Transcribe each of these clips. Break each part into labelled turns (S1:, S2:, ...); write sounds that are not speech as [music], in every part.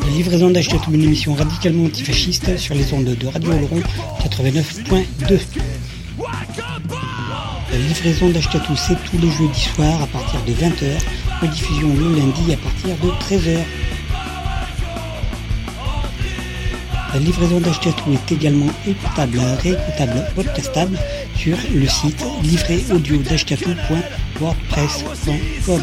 S1: La livraison d'Achetatou, une émission radicalement antifasciste sur les ondes de Radio Oloron 89.2. La livraison d'Achetatou, c'est tous les jeudis soirs à partir de 20h, rediffusion le lundi à partir de 13h. La livraison d'Achetatou est également écoutable, réécoutable, podcastable sur le site livréaudio.wordpress.com.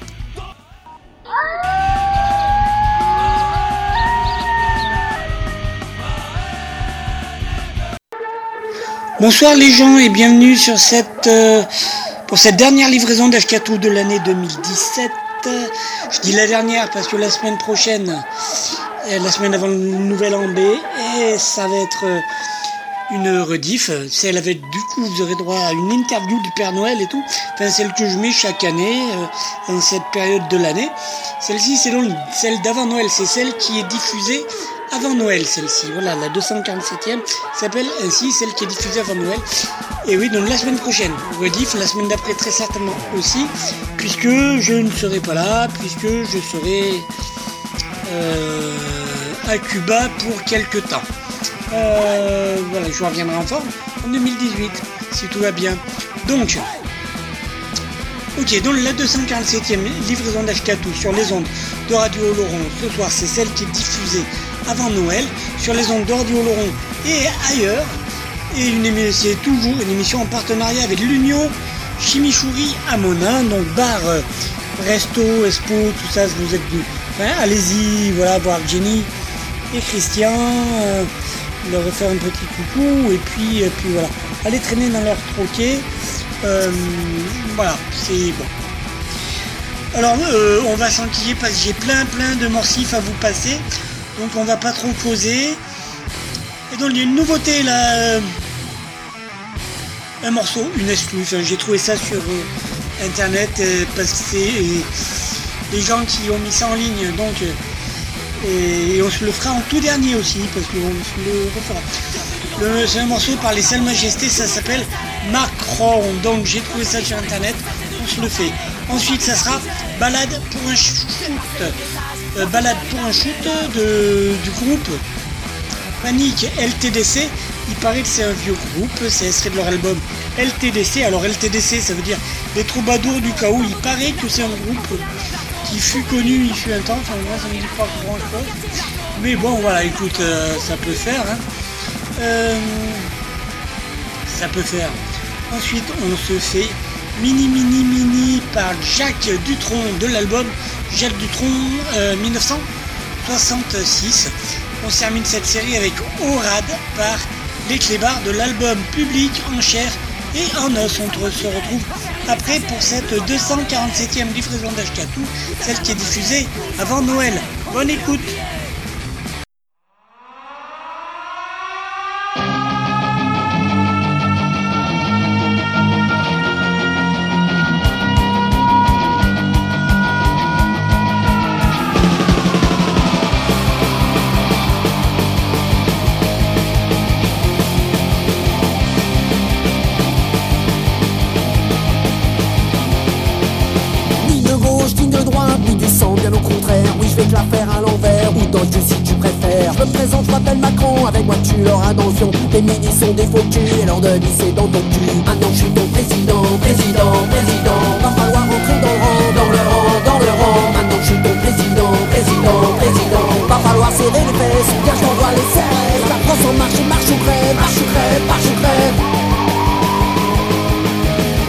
S1: Bonsoir les gens et bienvenue sur cette, euh, pour cette dernière livraison d'Ashkatou de l'année 2017. Je dis la dernière parce que la semaine prochaine, euh, la semaine avant le nouvel an B, et ça va être euh, une rediff. Celle avec du coup vous aurez droit à une interview du Père Noël et tout. Enfin celle que je mets chaque année dans cette période de l'année. Celle-ci c'est donc celle d'avant Noël, c'est celle qui est diffusée avant Noël, celle-ci. Voilà, la 247e s'appelle ainsi, celle qui est diffusée avant Noël. Et oui, donc la semaine prochaine, rediff, la semaine d'après très certainement aussi, puisque je ne serai pas là, puisque je serai euh, à Cuba pour quelques temps. Euh, voilà, je reviendrai en forme en 2018, si tout va bien. Donc, ok, donc la 247e livraison d'Ashkatou sur les ondes de Radio Oloron, ce soir, c'est celle qui est diffusée avant Noël sur les ondes d'Ordio Laurent et ailleurs. Et c'est toujours une émission en partenariat avec l'Union Chimichouri à Monin, donc bar, euh, resto, expo, tout ça, vous êtes enfin, allez-y, voilà, voir Jenny et Christian, euh, leur faire un petit coucou, et puis, et puis voilà, allez traîner dans leur troquet. Euh, voilà, c'est bon. Alors on va s'enquiller parce que j'ai plein plein de morcifs à vous passer. Donc on va pas trop causer. Et donc il y a une nouveauté là. Euh, un morceau, une exclue. J'ai trouvé ça sur euh, internet euh, parce que c'est les gens qui ont mis ça en ligne. Donc et, on se le fera en tout dernier aussi parce qu'on se le refera. C'est un morceau par les Sales Majestés, ça s'appelle Macron. Donc j'ai trouvé ça sur internet, on se le fait. Ensuite ça sera Balade pour un shoot. Euh, balade pour un shoot du groupe Panic LTDC. Il paraît que c'est un vieux groupe, c'est extrait de leur album LTDC. Alors LTDC, ça veut dire les troubadours du chaos. Il paraît que c'est un groupe qui fut connu il fut un temps. Enfin, moi, ça me dit pas grand chose. Mais bon, voilà, écoute, euh, ça peut faire. Hein. Euh, ça peut faire. Ensuite, on se fait Mini Mini Mini par Jacques Dutronc de l'album Jacques Dutronc 1966. Euh, On termine cette série avec Orad par les clébards de l'album Public en chair et en os. On se retrouve après pour cette 247e livraison d'Ashkatou, celle qui est diffusée avant Noël. Bonne écoute
S2: de c'est dans ton cul. Maintenant je suis ton président, président, président. Va falloir rentrer dans le rang, dans le rang, dans le rang. Maintenant je suis ton président, président, président. Va falloir serrer les fesses, bien je t'envoie les serres La France en marche, marche ou crève, marche ou crève, marche ou crève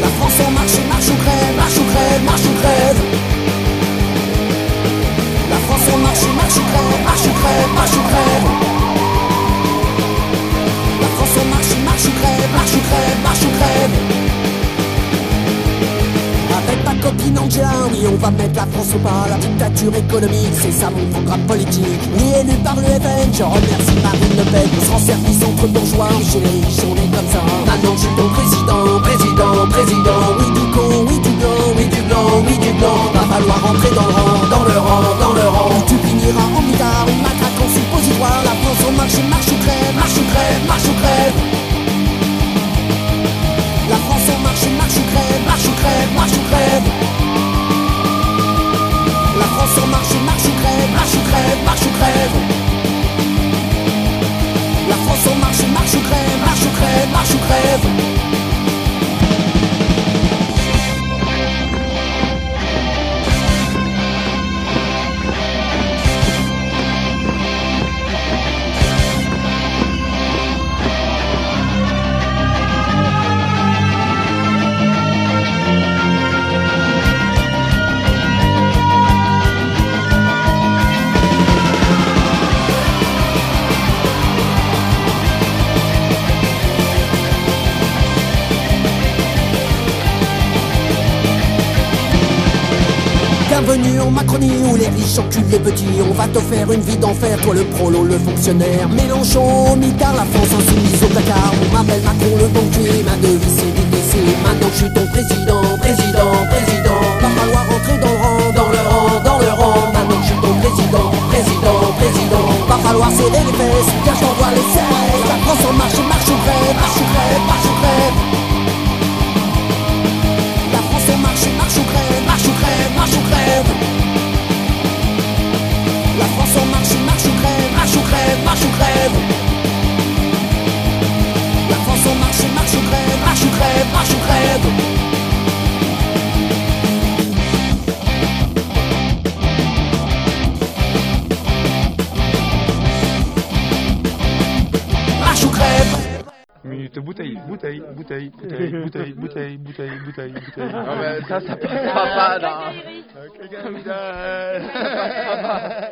S2: La France en marche, marche ou crève, marche ou crève, marche ou crève La France en marche, marche ou crève, marche ou crève, marche ou crève marche ou crève, marche ou crève, marche ou crève. mettre la France au pas, la dictature économique, c'est ça mon programme politique. Oui, élu par le FN, je remercie Marine Le Pen. On service entre bourgeois, chez les riches, on est comme ça. Maintenant suis ton président, président, président. Oui du con, oui du blanc, oui du blanc, oui du blanc. Va falloir rentrer dans le rang, dans le rang, dans le rang. Tu finiras en mitard, une matraque en suppositoire. La France en marche, marche ou crève, marche ou crève, marche ou crève. Marche ou crève, marche ou crève. La France en marche, marche ou crève, marche ou crève, marche ou crève. La France en marche, marche ou crève, marche ou crève, marche ou crève. Macronie où les riches enculent les petits. On va te faire une vie d'enfer, toi le prolo, le fonctionnaire. Mélenchon, mitard, la France insoumise au placard On m'appelle Macron le banquier, ma devise c'est d'ITC Maintenant je suis ton président, président, président Va falloir rentrer dans le rang, dans le rang, dans le rang. Maintenant je suis ton président, président, président Va falloir serrer les fesses, car je les 16 La France en marche, marche ou crève, marche ou crève, marche ou crève La France en marche, marche ou crève, marche ou crève, marche ou crève
S3: bouteille, bouteille, bouteille, bouteille, [laughs] bouteille, bouteille, bouteille, bouteille, bouteille. Ah mais ça, ça [laughs] passera pas là. [laughs]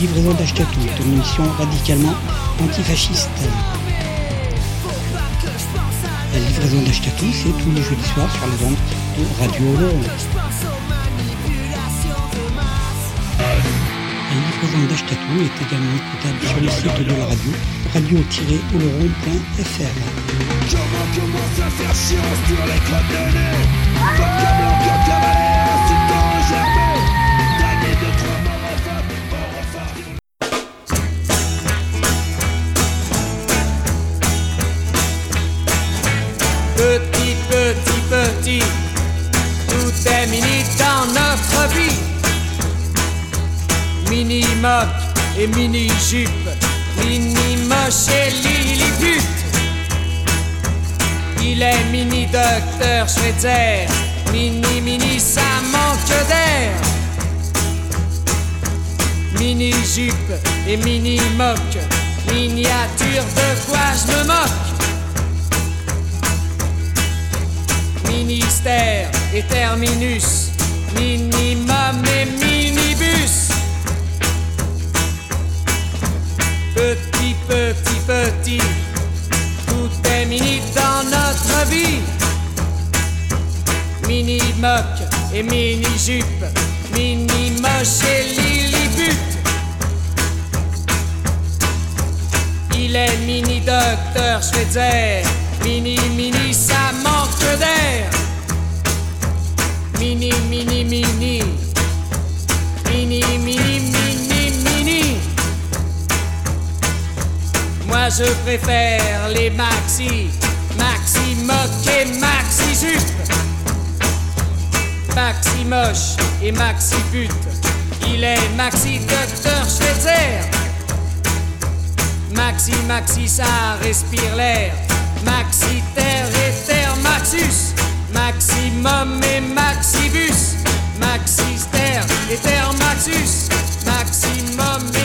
S1: livraison d'Achetatou est une émission radicalement antifasciste. La livraison d'Achetatou, c'est tous les jeudis soirs sur les ondes de Radio Oloron. La livraison d'Achetatou est également écoutable sur le site de la radio, radio-oloron.fr.
S4: et mini jupe, mini moche et lilliput. Il est mini docteur Schweitzer, mini mini ça manque d'air. Mini jupe et mini moque, miniature de quoi je me moque? Ministère et terminus, minimum et minibus. Petit, petit, tout est mini dans notre vie. Mini moque et mini jupe, mini moche et lilliput. Il est mini docteur Schweitzer, mini mini ça manque d'air. Mini mini, mini mini mini Moi je préfère les maxi, maxi et maxi jupe. Maxi moche et maxi pute. Il est maxi docteur Schweitzer. Maxi, maxi, ça respire l'air. Maxi, terre et terre, maxus. Maximum et maxibus. Maxi, terre et terre, maxus. Maximum et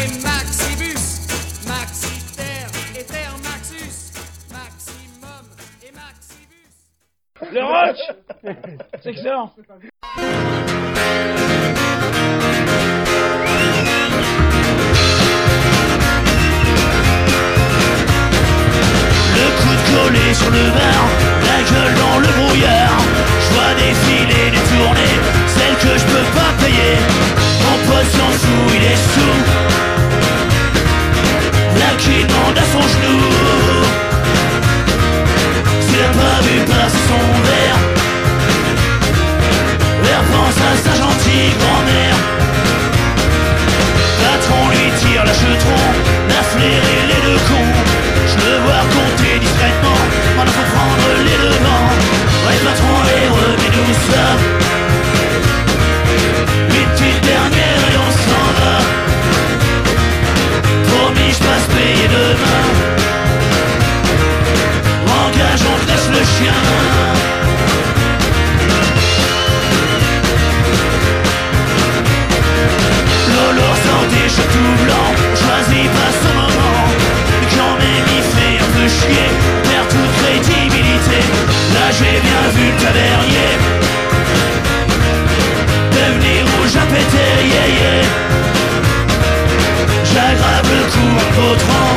S5: Le rock [laughs] C'est excellent
S6: Le coup de collet sur le bar, la gueule dans le brouillard. Je vois défiler les tournées, celles que je peux pas payer. Mon pote s'en fout, il est sous. Là qui demande à son genou. S'il a pas vu passer son verre, pense à sa gentille grand-mère. Patron lui tire la chetron, la les deux cons. Je le vois compter discrètement, maintenant faut prendre les devants. Ouais, patron, et remets-nous ça. Une petite dernière et on s'en va? Promis, je passe payer demain. Engage, on te le chien. Choisit pas son moment. Quand même il fait un peu chier, perd toute crédibilité. Là j'ai bien vu le tavernier devenir rouge à péter, yeah. J'aggrave le coup en potrant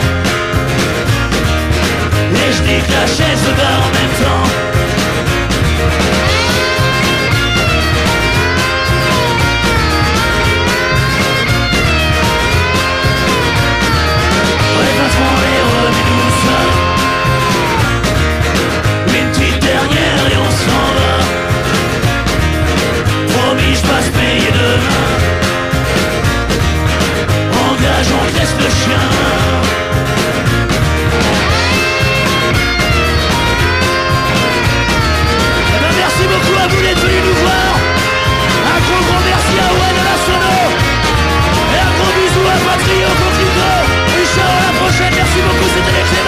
S6: et je la chaise de en même temps. déteste le chien. Eh ben, beaucoup à vous d'être venus nous voir. Un gros gros merci à Owen de la Sono. Et un gros bisou à Patrick au
S1: Contrico. Et ciao à
S6: la prochaine. Merci beaucoup, c'était l'excellent.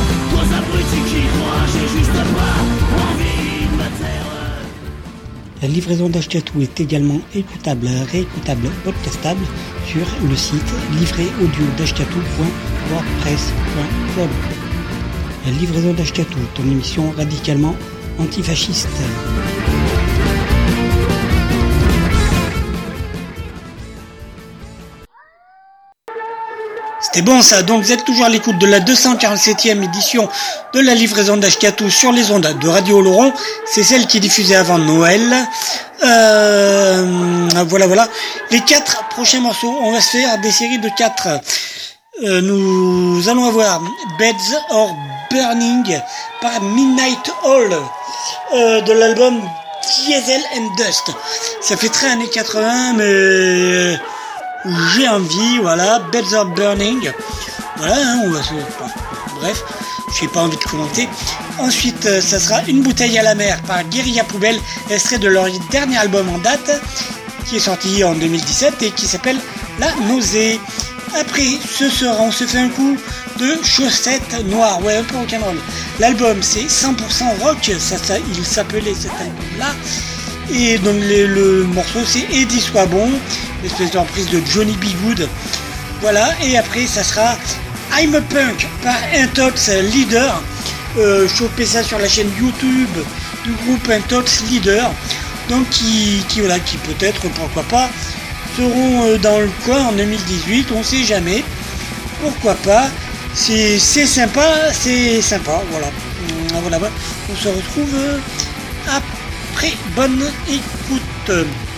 S1: La livraison d'Achetatou est également écoutable, réécoutable, podcastable sur le site livréaudio.wordpress.com. La livraison d'Ashkatou, ton émission radicalement antifasciste. C'était bon ça, donc vous êtes toujours à l'écoute de la 247e édition de la livraison d'Ashkatou sur les ondes de Radio Laurent. C'est celle qui est diffusée avant Noël. Euh, voilà, voilà. Les quatre prochains morceaux, on va se faire des séries de quatre. Euh, nous allons avoir Beds or Burning par Midnight Hall euh, de l'album Diesel and Dust. Ça fait très années 80, mais euh, j'ai envie, voilà, Beds or Burning. Voilà, hein, on va se... Bref, j'ai pas envie de commenter. Ensuite, ça sera Une bouteille à la mer par Guerilla Poubelle, extrait de leur dernier album en date, qui est sorti en 2017 et qui s'appelle La Nausée. Après, ce sera, on se fait un coup de chaussettes noires, ouais, un peu rock'n'roll. L'album, c'est 100% rock, ça, ça, il s'appelait cet album-là. Et donc le morceau, c'est Eddie Soit Bon, espèce de de Johnny B. Good. Voilà, et après, ça sera I'm a Punk par Intox Leader. Euh, ça sur la chaîne YouTube du groupe Intox Leader. Donc qui, voilà, qui peut-être, pourquoi pas, seront euh, dans le coin en 2018, on sait jamais. Pourquoi pas C'est sympa, c'est sympa, voilà. Voilà. On se retrouve euh, après. Bonne écoute.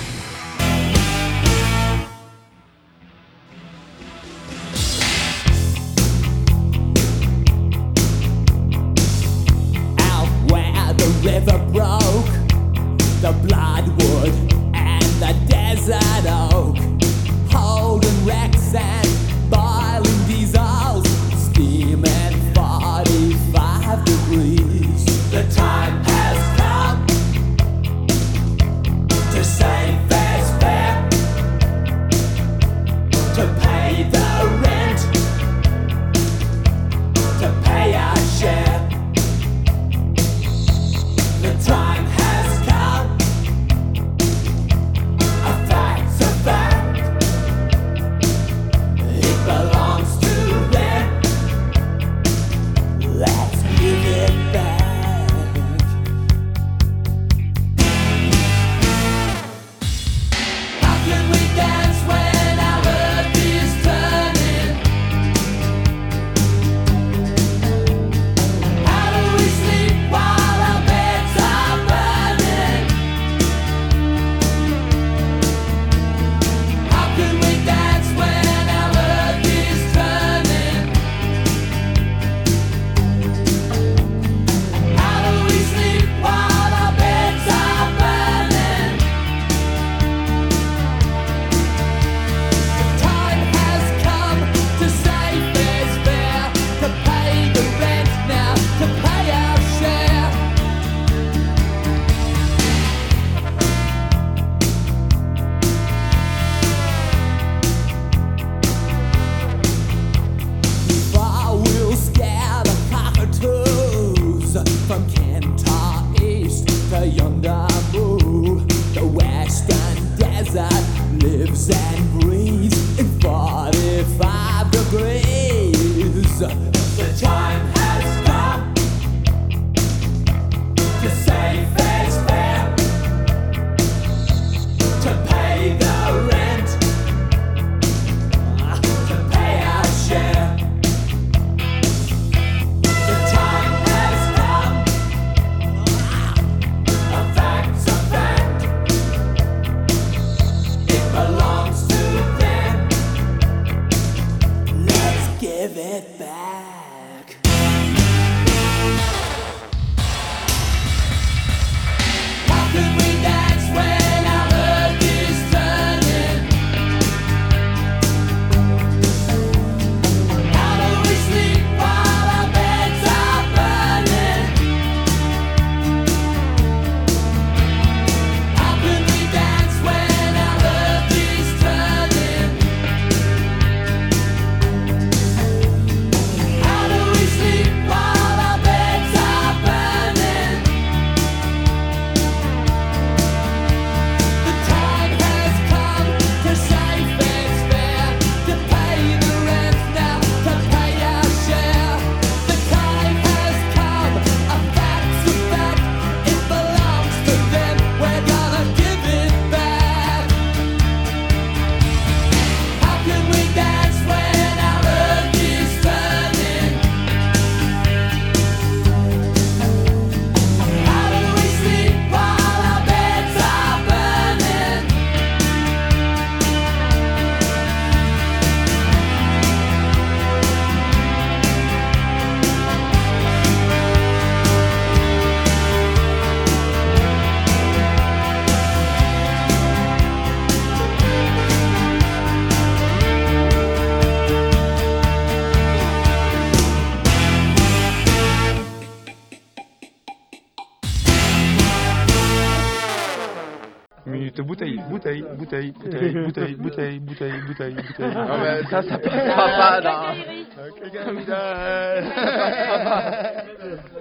S5: Bouteille, bouteille, bouteille, [laughs] bouteille, bouteille, bouteille, bouteille, bouteille. Ah ben ça, ça passera pas dans...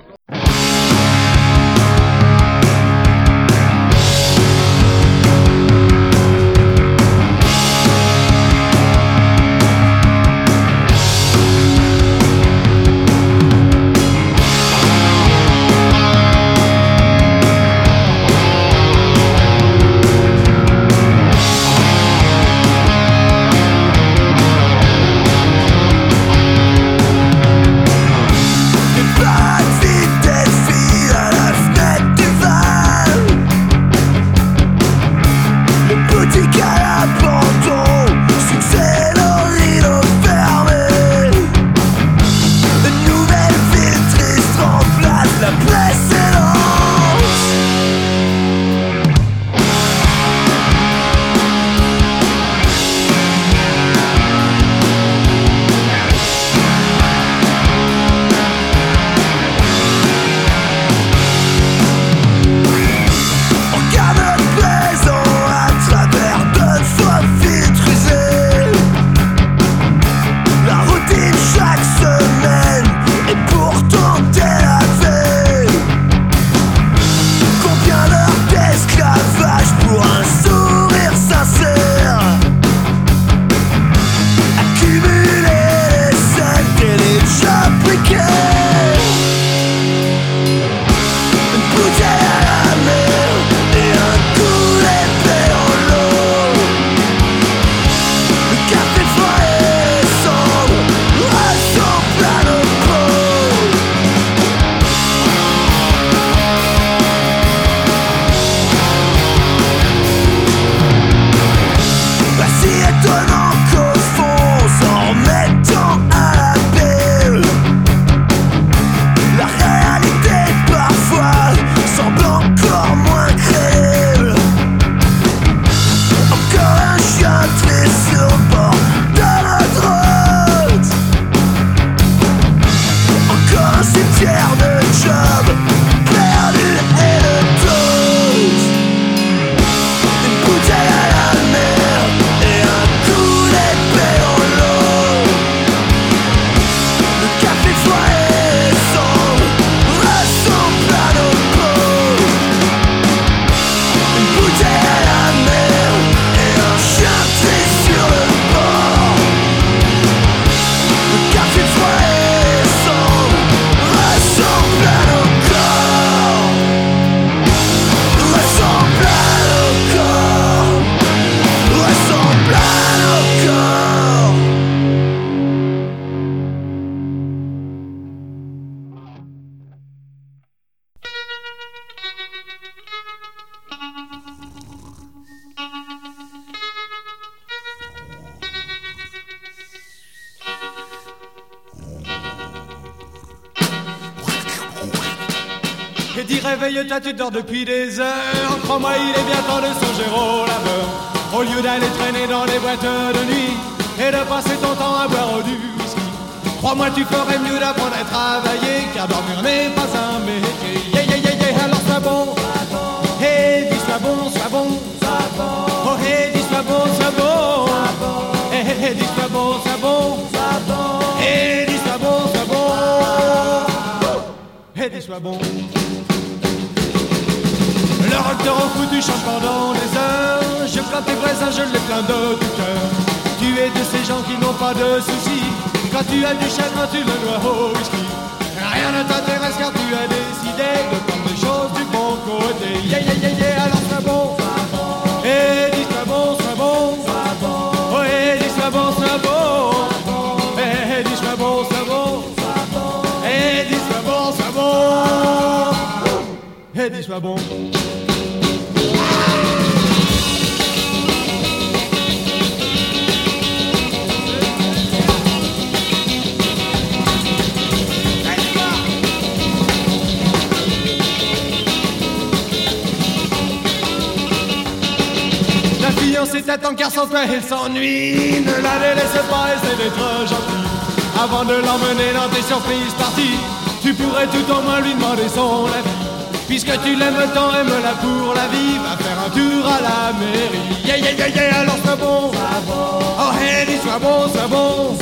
S5: [laughs]
S7: réveille-toi, tu dors depuis des heures. Crois-moi, il est bien temps de songer au laveur. Au lieu d'aller traîner dans les boîtes de nuit et de passer ton temps à boire du whisky. Crois-moi, tu ferais mieux d'apprendre à travailler, car dormir n'est pas un métier. Yeah, yeah, yeah, yeah, alors sois bon. Hey, dis sois bon, sois bon. Oh, hey, dis sois bon, sois bon. Hey, hey, hey, dis sois bon, sois bon. Hey, dis sois bon, sois bon. Hey, dis sois bon. Le rock te rend fou, tu changes pendant des heures. Je plains tes voisins, je les plains de tout cœur. Tu es de ces gens qui n'ont pas de soucis. Quand tu as du chagrin, tu le dois au whisky. Rien ne t'intéresse car tu as décidé de prendre les choses du bon côté. Yeah, yeah, yeah, yeah, alors sois bon. Et dis sois bon, sois bon. Oh, et bon, bon. Et dis sois bon, bon. Et dis sois bon, sois bon. Et dis sois bon. Fiancée t'attend car elle s'ennuie Ne la délaisse pas, essaie d'être gentil Avant de l'emmener dans tes surprises parties Tu pourrais tout au moins lui demander son avis Puisque tu l'aimes tant, aime-la pour la vie Va faire un tour à la mairie. Yeah, yeah, yeah, yeah, alors sois bon. Oh, hey, dis sois bon, sois bon.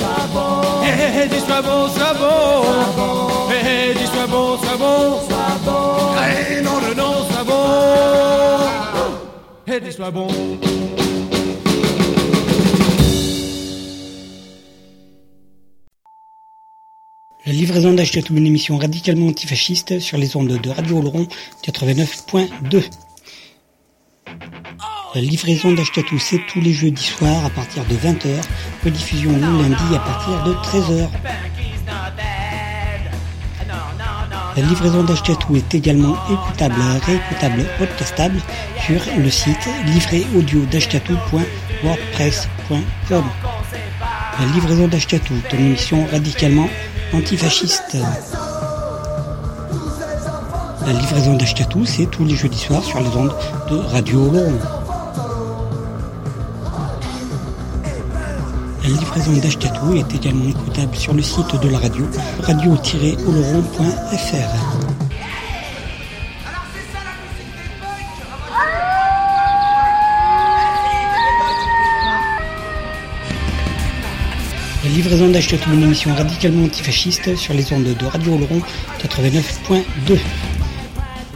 S7: Hey, hey, hey, dis sois bon, sois bon. Hey, hey, dis sois bon, sois bon. Hey, non, non, non, sois bon.
S1: La livraison d'Achetatou, une émission radicalement antifasciste sur les ondes de Radio Oloron 89.2. La livraison d'Achetatou, c'est tous les jeudis soirs à partir de 20h, rediffusion le lundi à partir de 13h. La livraison d'Achetatou est également écoutable, réécoutable, podcastable sur le site livréaudio.wordpress.com. La livraison d'Achetatou est une émission radicalement antifasciste. La livraison d'Achetatou, c'est tous les jeudis soirs sur les ondes de Radio Oloron. La livraison d'Achetatou est également écoutable sur le site de la radio, radio-oloron.fr. La livraison d'Achetatou, une émission radicalement antifasciste sur les ondes de Radio Oloron 89.2.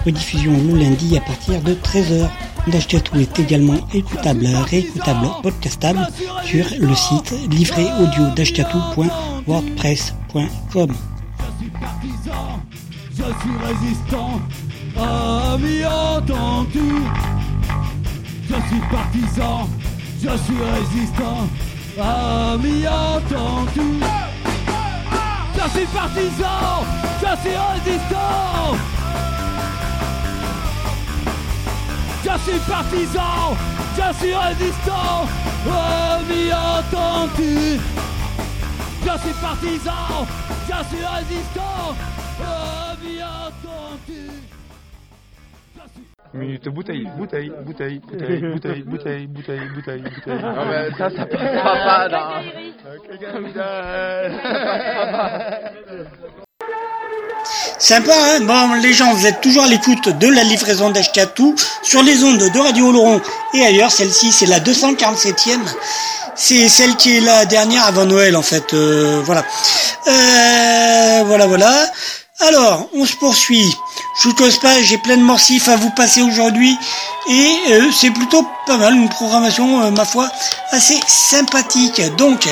S1: Rediffusion le lundi à partir de 13h. D'Achetatou est également écoutable, réécoutable, podcastable sur le site livréaudio.wordpress.com.
S7: Je suis résistant, ami entends-tu? Je suis partisan, je suis résistant, ami entends-tu? Je suis partisan, je suis résistant Je suis partisan, je suis résistant, ami entends-tu Je suis partisan, je suis résistant, ami entends-tu
S5: Minute bouteille, bouteille, bouteille, bouteille, [laughs] bouteille, bouteille, bouteille, bouteille, bouteille. Non mais ça, ça passera pas dans... Comme ça, ça passera pas.
S1: Sympa, hein Bon, les gens, vous êtes toujours à l'écoute de la livraison d'Ashkatou sur les ondes de Radio Oloron et ailleurs. Celle-ci, c'est la 247e. C'est celle qui est la dernière avant Noël, en fait. Euh, voilà. Euh, voilà, voilà. Alors, on se poursuit. Je vous cause pas, j'ai plein de morsifs à vous passer aujourd'hui et euh, c'est plutôt pas mal, une programmation, euh, ma foi, assez sympathique. Donc,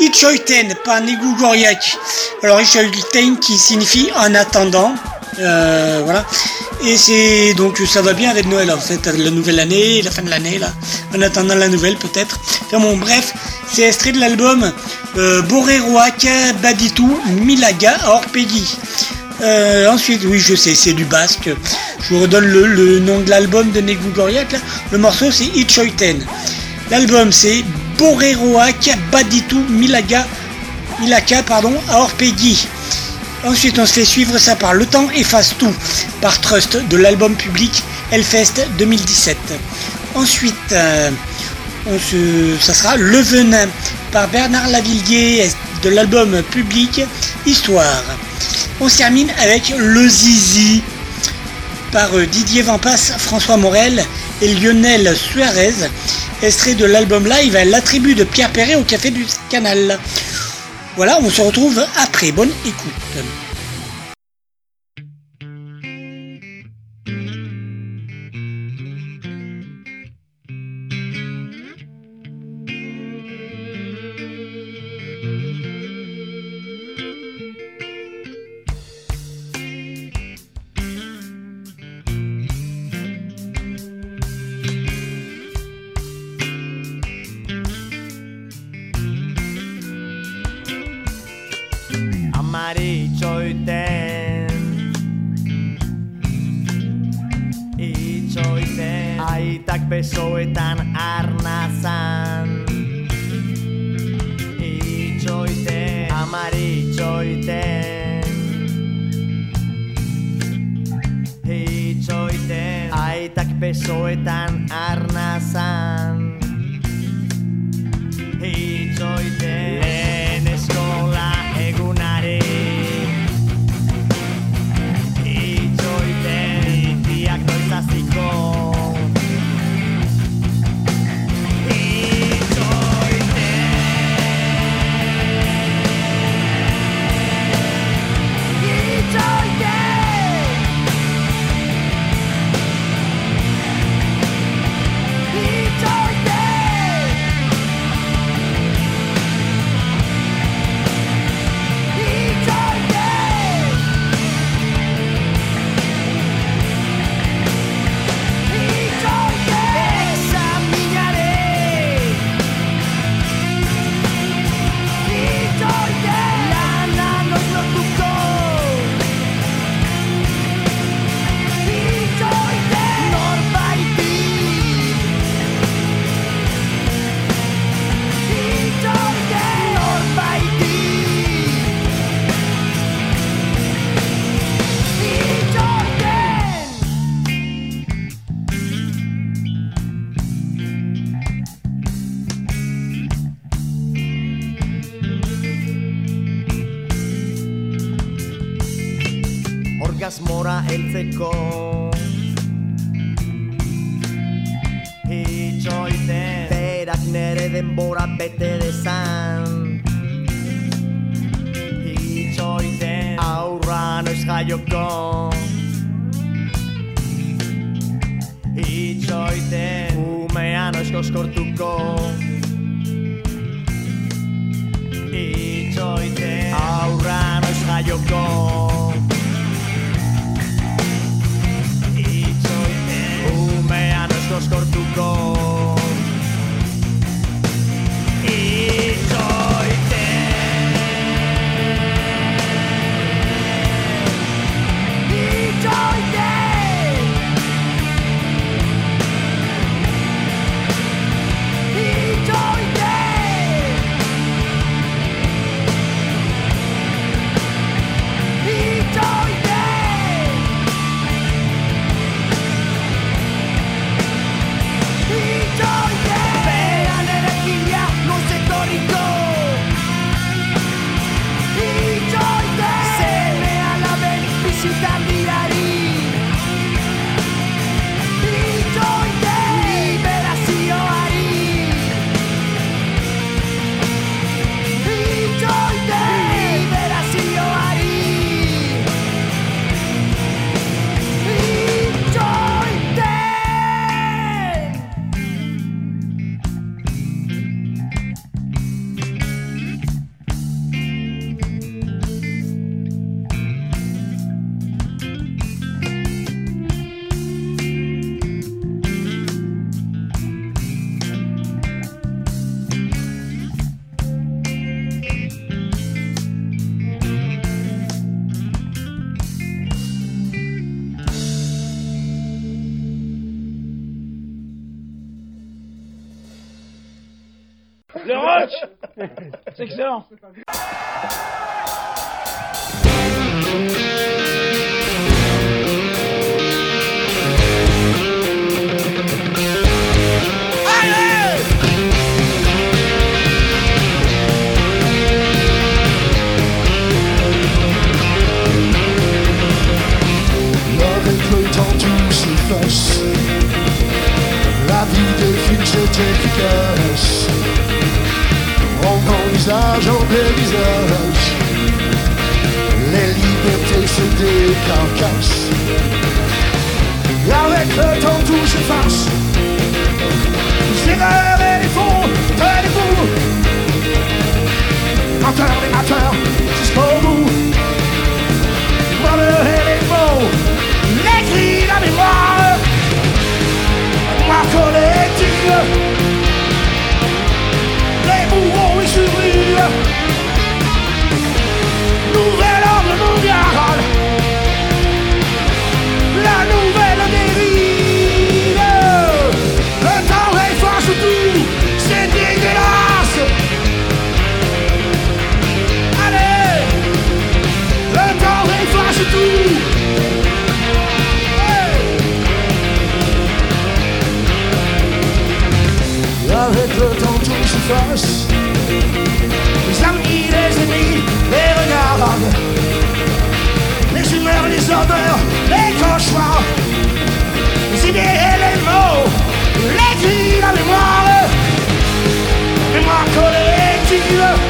S1: Itchoiten par Negou Goriak. Alors, Itchoiten qui signifie en attendant. Euh, voilà. Et c'est donc ça va bien avec Noël en fait, la nouvelle année, la fin de l'année là, en attendant la nouvelle peut-être. Enfin bon bref, c'est extrait de l'album euh, Boreroak Baditou Milaga Orpegui. Euh, ensuite, oui je sais, c'est du basque. Je vous redonne le, nom de l'album de Negou Goriak là. Le morceau c'est Itchoiten. L'album c'est Boreroak Baditou Milaga Milaka pardon à Orpegui. Ensuite, on se fait suivre ça par Le Temps efface tout, par Trust, de l'album public Hellfest 2017. Ensuite, euh, ça sera Le Venin, par Bernard Lavillier, de l'album public Histoire. On se termine avec Le Zizi, par euh, Didier Vampas, François Morel et Lionel Suarez, extrait de l'album live La tribu de Pierre Perret au Café du Canal. Voilà, on se retrouve après. Bonne écoute.
S8: excellent
S9: avec le temps tout s'efface. Les amis, les ennemis, les regards les humeurs, les odeurs, les cauchemars, les idées et les mots, les cris, la mémoire, mémoire collective.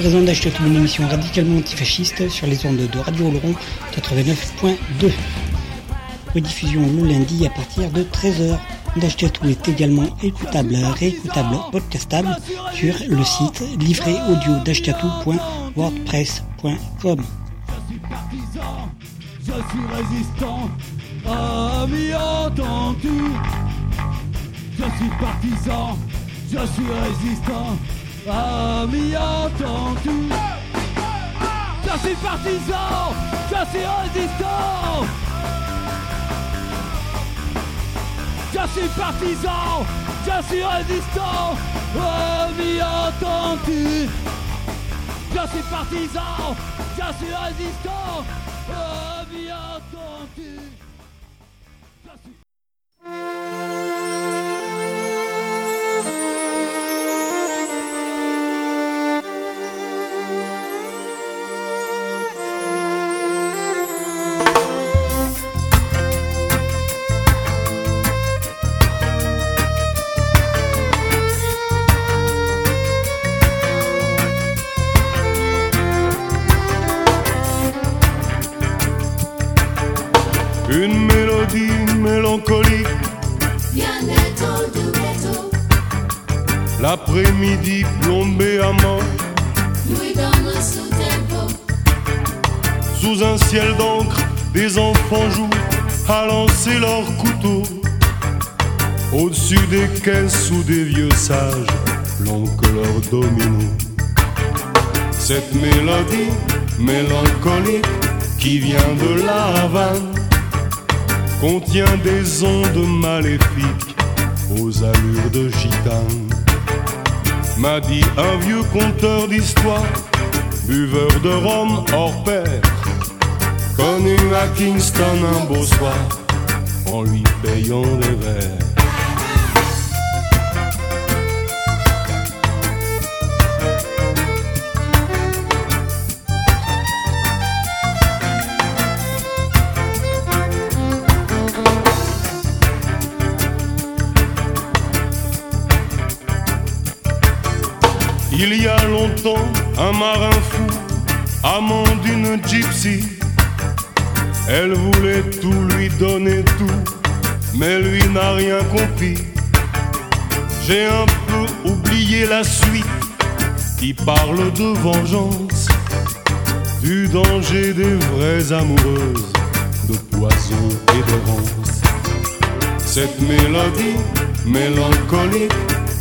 S1: La livraison d'Achetatou, une émission radicalement antifasciste sur les ondes de Radio Oloron 89.2. Rediffusion le lundi à partir de 13h. D'Achetatou est également écoutable, réécoutable, podcastable sur le site livréaudio.wordpress.com.
S10: Je suis résistant, ami entends-tu? Je suis partisan, je suis résistant, ami entends-tu Je suis partisan, je suis résistant! Je suis partisan, je suis résistant, ami entends-tu Je suis partisan, je suis résistant, ami entends-tu
S11: Plombé à mort
S12: sous tempo.
S11: sous un ciel d'encre. Des enfants jouent à lancer leurs couteaux. Au-dessus des caisses ou des vieux sages planquent leurs dominos. Cette mélodie mélancolique qui vient de la Havane contient des ondes maléfiques aux allures de gitane. M'a dit un vieux conteur d'histoire, buveur de rhum hors pair, connu à Kingston un beau soir en lui payant des verres. Il y a longtemps, un marin fou, amant d'une gypsy, elle voulait tout lui donner tout, mais lui n'a rien compris. J'ai un peu oublié la suite qui parle de vengeance, du danger des vraies amoureuses, de poison et de rance. Cette mélodie mélancolique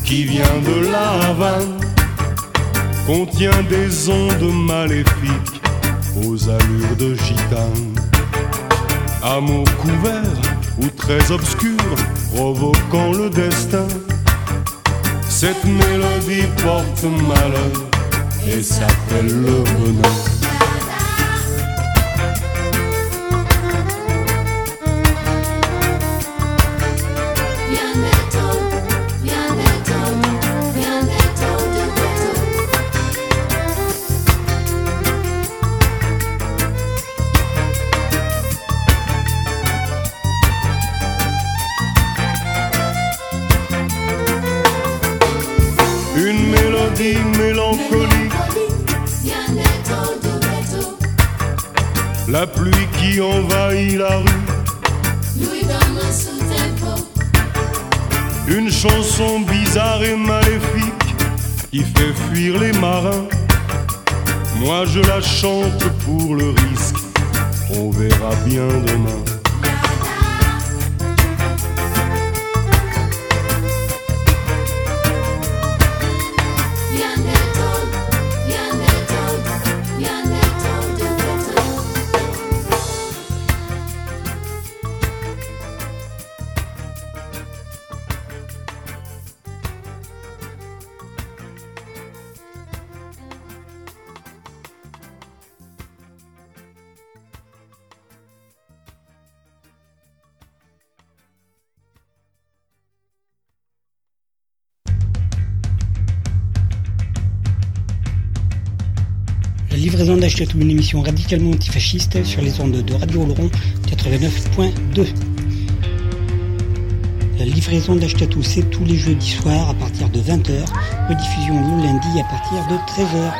S11: qui vient de la Havane contient des ondes maléfiques aux allures de gitane. Amour couvert ou très obscur, provoquant le destin. Cette mélodie porte malheur et s'appelle le bonheur. Chante pour le risque, on verra bien demain.
S1: Une émission radicalement antifasciste sur les ondes de Radio Oloron 89.2. La livraison d'Achetatou, c'est tous les jeudis soirs à partir de 20h, rediffusion le lundi à partir de 13h.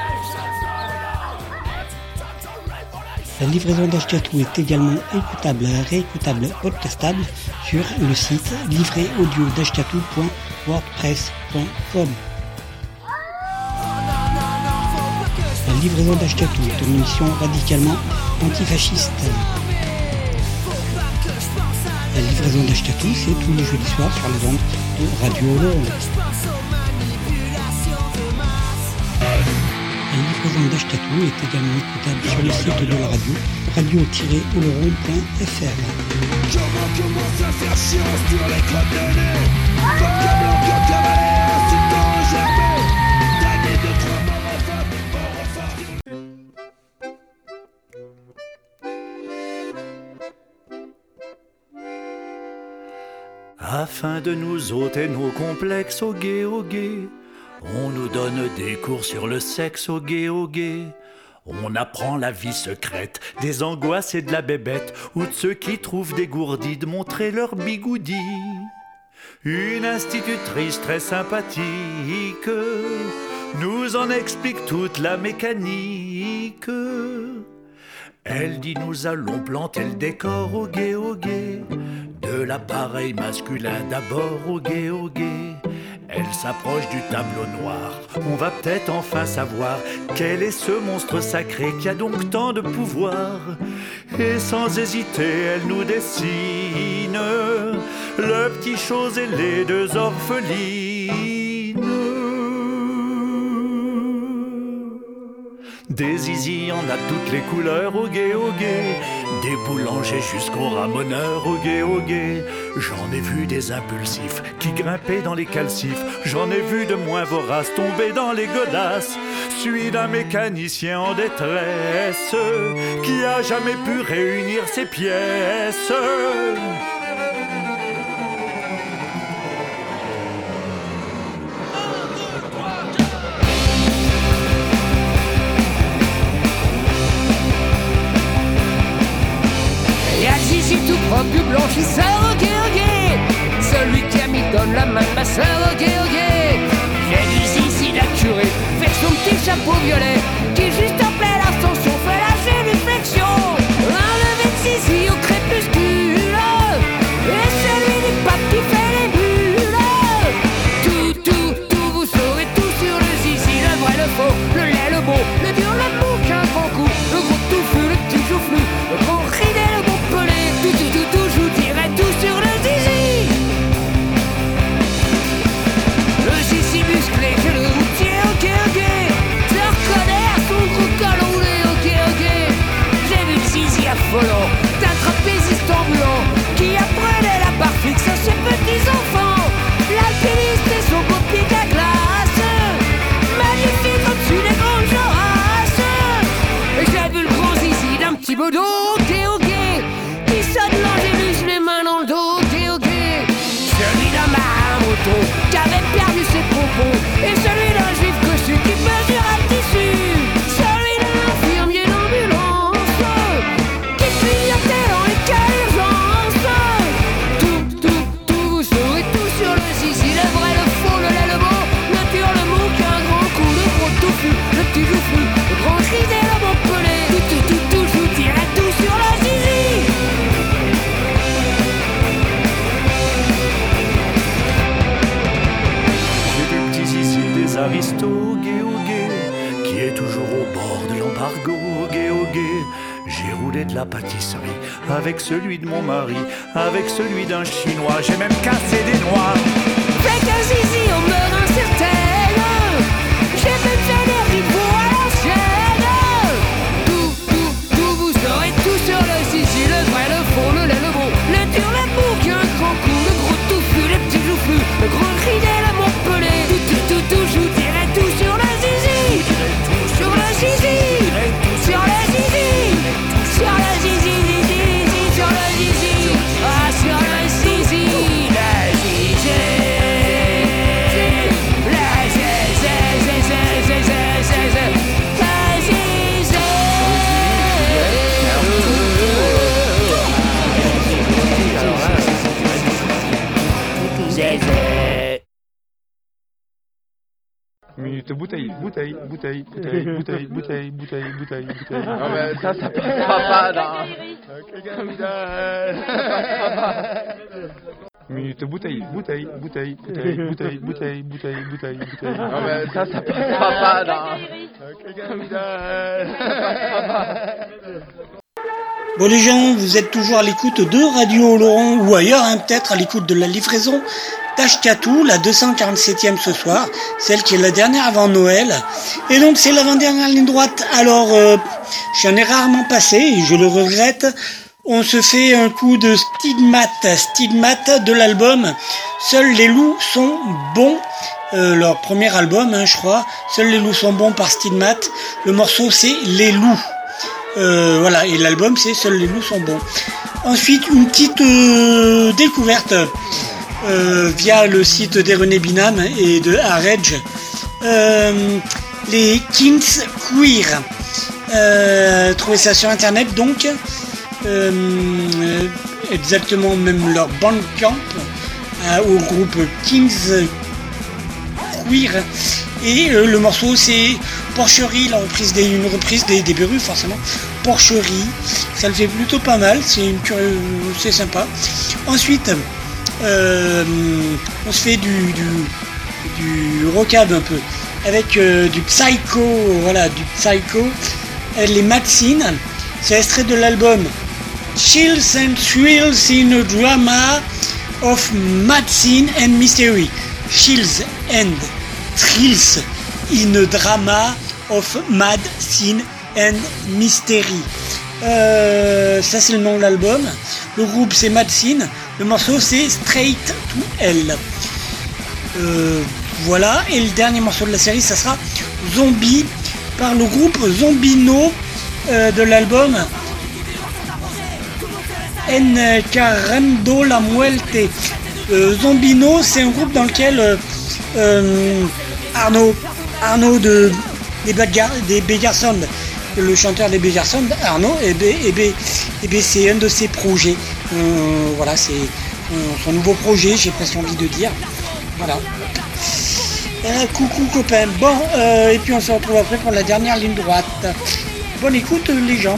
S1: La livraison d'Achetatou est également écoutable, réécoutable, podcastable sur le site livréaudio.wordpress.com. Livraison d'Ashkatou est une émission radicalement antifasciste. La livraison d'Ashkatou, c'est tous les jeudis soirs sur les ondes de Radio Oloron. La livraison d'Ashkatou est également écoutable sur le site de la radio, radio-oloron.fr.
S13: Afin de nous ôter nos complexes au gay au gay, on nous donne des cours sur le sexe au gay au gay. On apprend la vie secrète des angoisses et de la bébête, ou de ceux qui trouvent dégourdis de montrer leur bigoudi. Une institutrice très sympathique nous en explique toute la mécanique. Elle dit nous allons planter le décor au gué au gué l'appareil masculin d'abord au gué au gué. Elle s'approche du tableau noir. On va peut-être enfin savoir quel est ce monstre sacré qui a donc tant de pouvoir. Et sans hésiter, elle nous dessine le petit chose et les deux orphelines. Des zizi en a toutes les couleurs au gué au gué. Des boulangers jusqu'aux ramoneurs au gué au gué. J'en ai vu des impulsifs qui grimpaient dans les calcifs. J'en ai vu de moins voraces tomber dans les godasses. Suis d'un mécanicien en détresse qui a jamais pu réunir ses pièces.
S14: Tout propre du blanchisseur, ok, ok. Celui qui a mis donne la main de ma sœur, ok, ok. J'ai du Zizi la curée, fait son petit chapeau violet, la
S13: pâtisserie avec celui de mon mari, avec celui d'un chinois, j'ai même cassé des noix.
S14: Fait qu'un zizi au meurt incertaine
S15: bouteille, bouteille, bouteille, bouteille, bouteille, bouteille, bouteille, bouteille.
S16: Non, mais ça, ça passera pas dans-
S15: Minute bouteille, bouteille, bouteille, bouteille, bouteille, bouteille, bouteille, bouteille, bouteille.
S16: Non, mais ça, ça passera pas dans-
S1: Bon les gens, vous êtes toujours à l'écoute de Radio Laurent ou ailleurs, hein, peut-être à l'écoute de la livraison d'Ashkatou, la 247e ce soir, celle qui est la dernière avant Noël. Et donc c'est l'avant-dernière ligne droite. Alors euh, j'en ai rarement passé et je le regrette. On se fait un coup de stigmate, stigmate de l'album. Seuls les loups sont bons. Euh, leur premier album, hein, je crois. Seuls les loups sont bons par Stigmate. Le morceau c'est Les loups. Euh, voilà, et l'album c'est Seuls les loups sont bons. Ensuite, une petite euh, découverte euh, via le site des René Binam et de Arredge. Euh, les Kings Queer. Trouvez ça sur internet donc. Exactement même leur bandcamp euh, au groupe Kings Queer. Et le morceau c'est Porcherie, la reprise des, une reprise des, des Berus forcément. Porcherie. Ça le fait plutôt pas mal, c'est une c'est sympa. Ensuite, euh, on se fait du, du, du un peu avec euh, du psycho, voilà, du psycho, avec les Maxine. C'est extrait de l'album Chills and Thrills in a Drama of Mad Scene and Mystery. Chills and Thrills in a Drama of Mad Scene and Mystery. Euh, ça c'est le nom de l'album. Le groupe c'est Mad Scene. Le morceau c'est Straight to Hell. Euh, voilà. Et le dernier morceau de la série ça sera Zombie par le groupe Zombino euh, de l'album Encarando la Muerte. Zombino, c'est un groupe dans lequel Arnaud, Arnaud de, des, Bad Gar- des le chanteur des Sound, Arnaud, et, ben- et ben- et ben, c'est un de ses projets. Euh, voilà, c'est euh, son nouveau projet, j'ai presque envie de dire. Voilà. Euh, coucou copains. Bon, et puis on se retrouve après pour la dernière ligne droite. Bonne écoute les gens.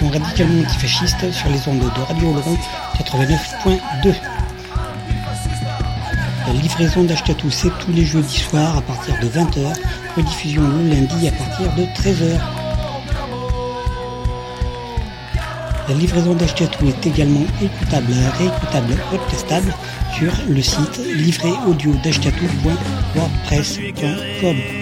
S1: radicalement antifasciste sur les ondes de Radio Oloron 89.2. La livraison d'Achetatou, c'est tous les jeudis soirs à partir de 20h, rediffusion le lundi à partir de 13h. La livraison d'Achetatou est également écoutable, réécoutable, retestable sur le site livréaudio.wordpress.com.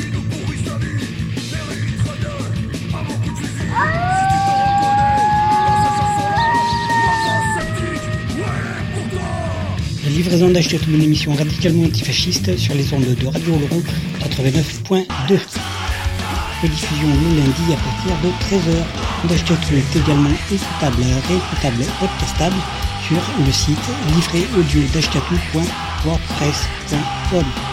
S1: présent d'HTM, une émission radicalement antifasciste sur les ondes de Radio Laurent 89.2. Rediffusion le lundi à partir de 13h. d'HTM est également écoutable, réécoutable, podcastable sur le site livréaudio.wordpress.com.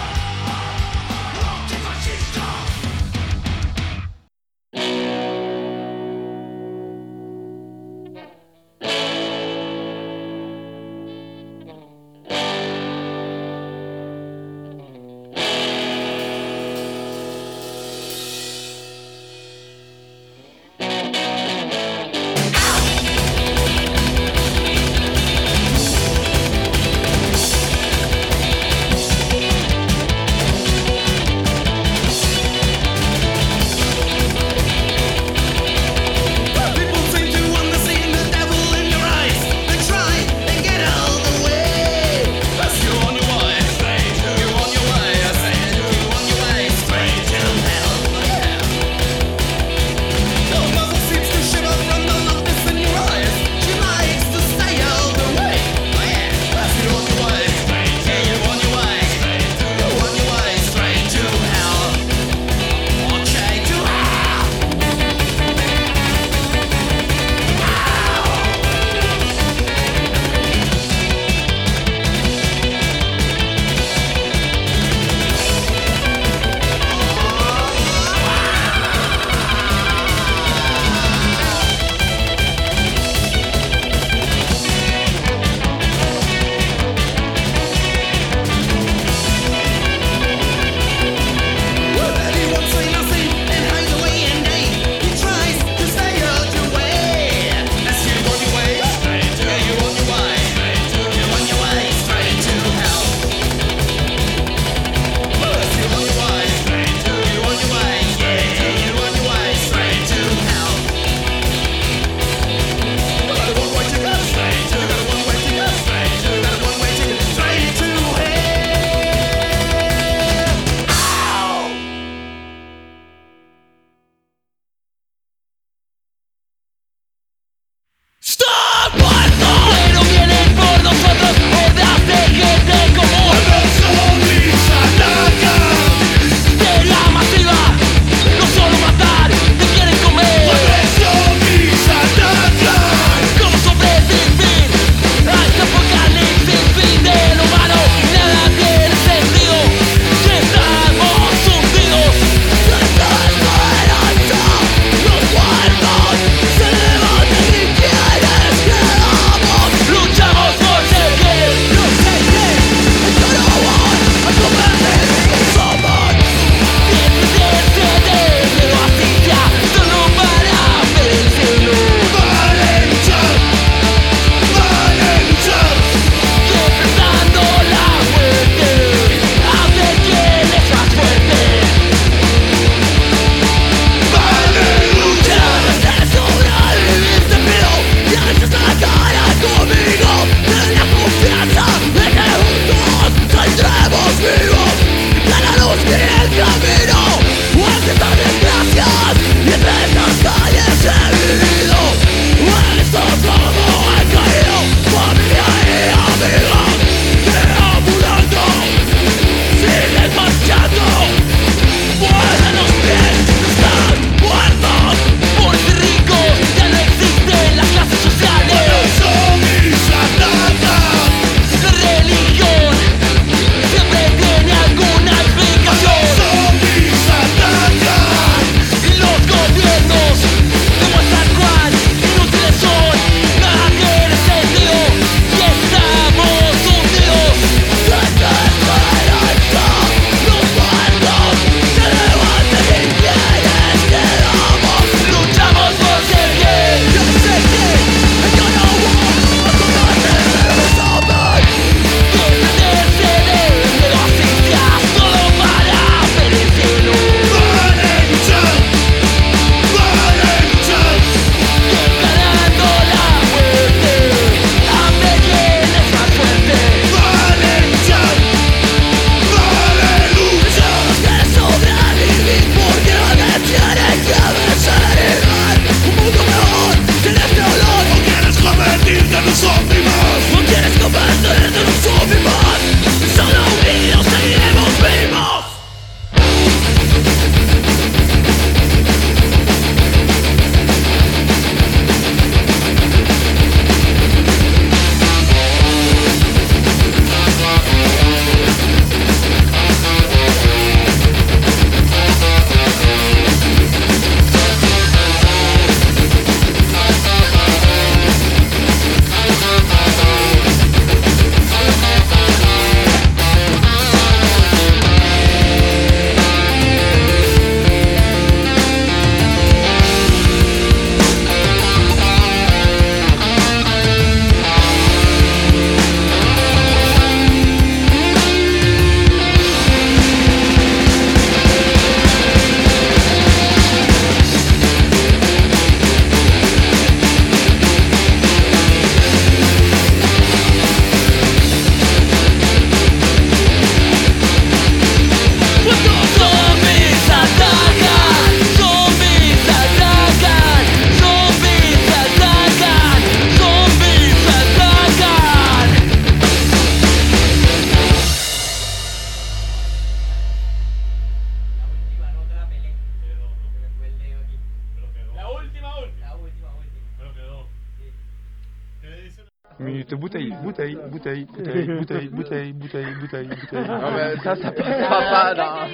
S5: bouteille, bouteille.
S15: Non, mais ça, ça pas dans.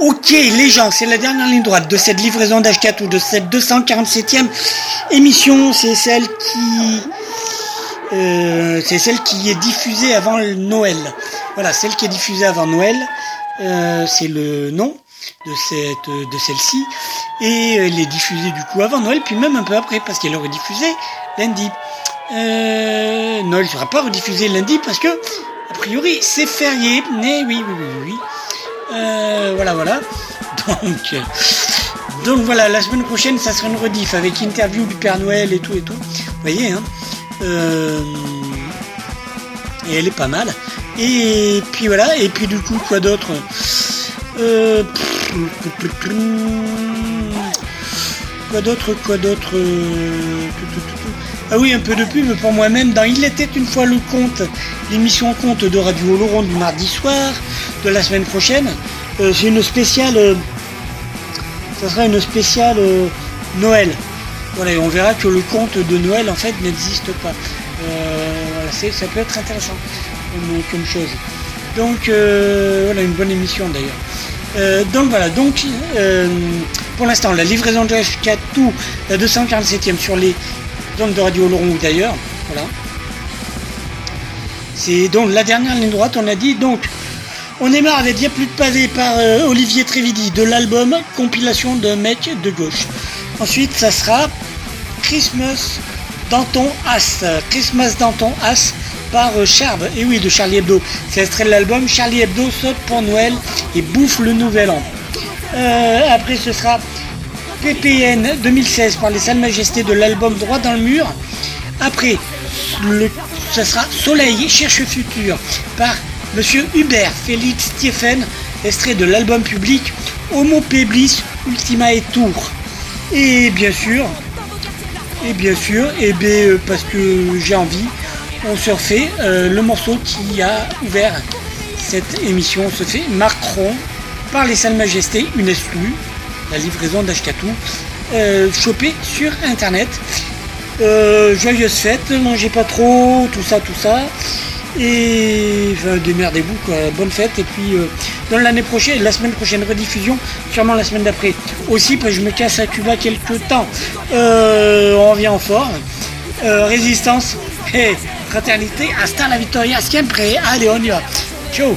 S1: Ok les gens, c'est la dernière ligne droite de cette livraison d'H4 ou de cette 247e émission. C'est celle qui... euh, c'est celle qui est diffusée avant Noël. Voilà, celle qui est diffusée avant Noël. euh, c'est le nom de cette de celle-ci et elle est diffusée du coup avant Noël puis même un peu après parce qu'elle aurait diffusé lundi. Euh, Noël sera pas rediffusé lundi parce que a priori c'est férié. Mais oui oui oui oui. Euh, voilà, voilà. Donc, euh, donc voilà, la semaine prochaine, ça sera une rediff avec interview du Père Noël et tout et tout. Vous voyez, hein. Euh, et elle est pas mal. Et puis voilà, et puis du coup, quoi d'autre? Quoi d'autre, quoi d'autre? Ah oui, un peu de pub pour moi-même dans Il était une fois le conte, l'émission conte de Radio Laurent du mardi soir de la semaine prochaine. Euh, c'est une spéciale. euh, ça sera une spéciale euh, Noël. Voilà, et on verra que le conte de Noël en fait n'existe pas. Voilà, c'est- ça peut être intéressant comme, chose. Donc voilà, une bonne émission d'ailleurs. Donc voilà, donc pour l'instant la livraison de HK tout la 247e sur les de Radio Laurent d'ailleurs. Voilà. C'est donc la dernière ligne droite, on a dit. Donc, on est marre avec Y'a plus de pavés par euh, Olivier Trévidi de l'album Compilation de mec de gauche. Ensuite, ça sera Christmas dans ton as. Christmas dans ton as par euh, Charb, et oui, de Charlie Hebdo. C'est extrait de l'album Charlie Hebdo saute pour Noël et bouffe le nouvel an. Euh, après, ce sera PPN 2016 par les Salles Majestés de l'album Droit dans le mur. Après, le, ça sera Soleil cherche futur par Monsieur Hubert Félix Stephen, extrait de l'album public Homo Peblis Ultima et Tour. Et bien sûr, bien sûr, et bien, euh, parce que j'ai envie, on se refait euh, le morceau qui a ouvert cette émission. On se fait Macron par les Salles Majestés, une exclue, la livraison d'Ashkatou, euh, chopée sur internet. Euh, joyeuse fête, mangez pas trop, tout ça, tout ça. Et enfin, démerdez-vous, quoi. Bonne fête. Et puis, euh, dans l'année prochaine, la semaine prochaine, rediffusion, sûrement la semaine d'après. Aussi, parce que je me casse à Cuba quelques temps. Euh, on revient en. Euh, résistance et fraternité. Hasta la victoria, siempre. Allez, on y va. Ciao.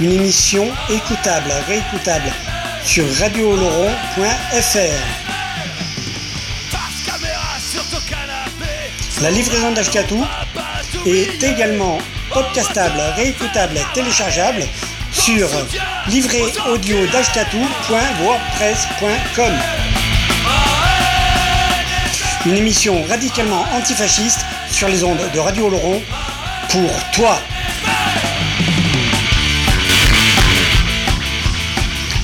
S1: Une émission écoutable, réécoutable sur radiooloron.fr. La livraison d'Ashkatou est également podcastable, réécoutable, téléchargeable sur livréaudio.wordpress.com. Une émission radicalement antifasciste sur les ondes de Radio Oloron pour toi.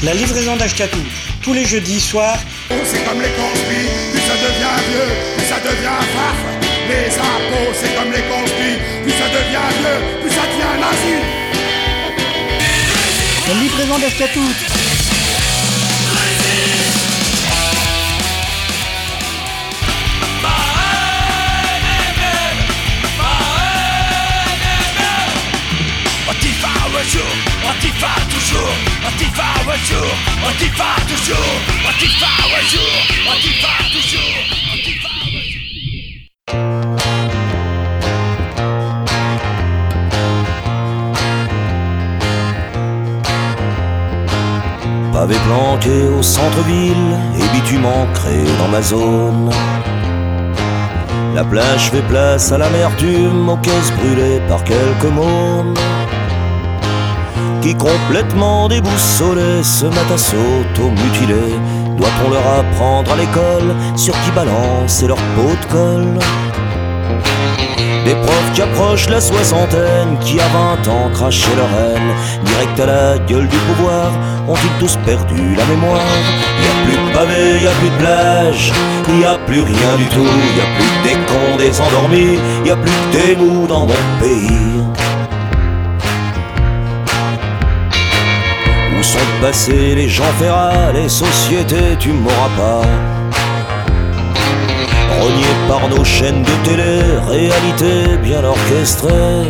S1: La livraison d'Ashkatou, tous les jeudis soirs
S17: C'est comme les conspires, plus ça devient vieux, plus ça devient farf. Les impôts, c'est comme les conspires, plus ça devient vieux, plus ça devient nazi.
S1: Livraison d'Escatoute.
S6: Antifa toujours, Antifa un jour, Antifa toujours, Antifa un jour, Antifa toujours,
S18: Pavé planqué au centre-ville et bitume ancré dans ma zone. La plage fait place à l'amertume, aux caisses brûlées par quelques mômes qui complètement déboussolés se mettent à s'auto-mutiler. Doit-on leur apprendre à l'école sur qui balancer leur peau de colle? Des profs qui approchent la soixantaine, qui à 20 ans crachaient leur haine, direct à la gueule du pouvoir, ont-ils tous perdu la mémoire? Y a plus de pavés, y a plus de plage, y a plus rien du tout, y a plus des cons, des endormis, y a plus des mous dans mon pays. Sont passés les gens ferrats, les sociétés, tu m'auras pas. Rognés par nos chaînes de télé, réalité bien orchestrée.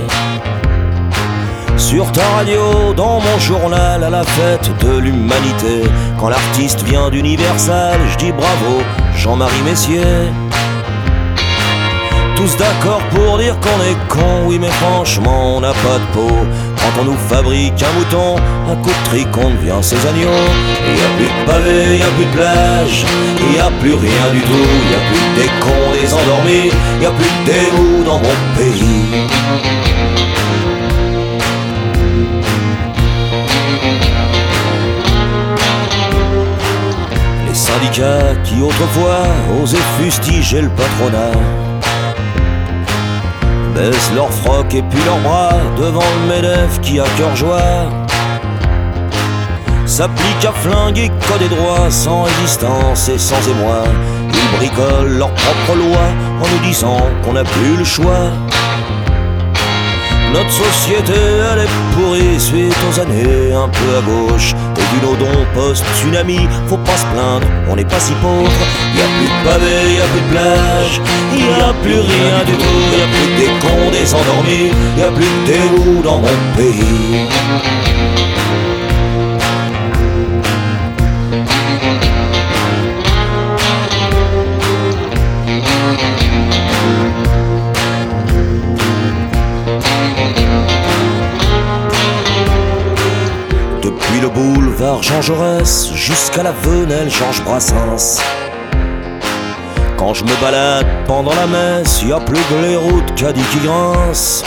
S18: Sur ta radio, dans mon journal, à la fête de l'humanité. Quand l'artiste vient d'Universal, je dis bravo, Jean-Marie Messier. Tous d'accord pour dire qu'on est con, oui mais franchement on n'a pas de peau. Quand on nous fabrique un mouton, un coup de on devient ses agneaux. Y a plus de pavés, y a plus de plage, y a plus rien du tout. Y a plus des cons, des endormis, y a plus des mous dans mon pays. Les syndicats qui autrefois osaient fustiger le patronat baissent leur froc et puis leurs bras devant le MEDEF qui a cœur joie s'applique à flinguer code et droit sans résistance et sans émoi. Ils bricolent leur propre loi en nous disant qu'on n'a plus le choix. Notre société, elle est pourrie suite aux années un peu à gauche. Et du nodon post-tsunami, faut pas se plaindre, on n'est pas si pauvre. Y a plus de pavés, y a plus de plage, y a plus rien du tout. Y a plus des cons, des endormis, y a plus des loups dans mon pays. Jusqu'à la venelle Georges Brassens. Quand je me balade pendant la messe, y a plus que les routes caddie qui grincent.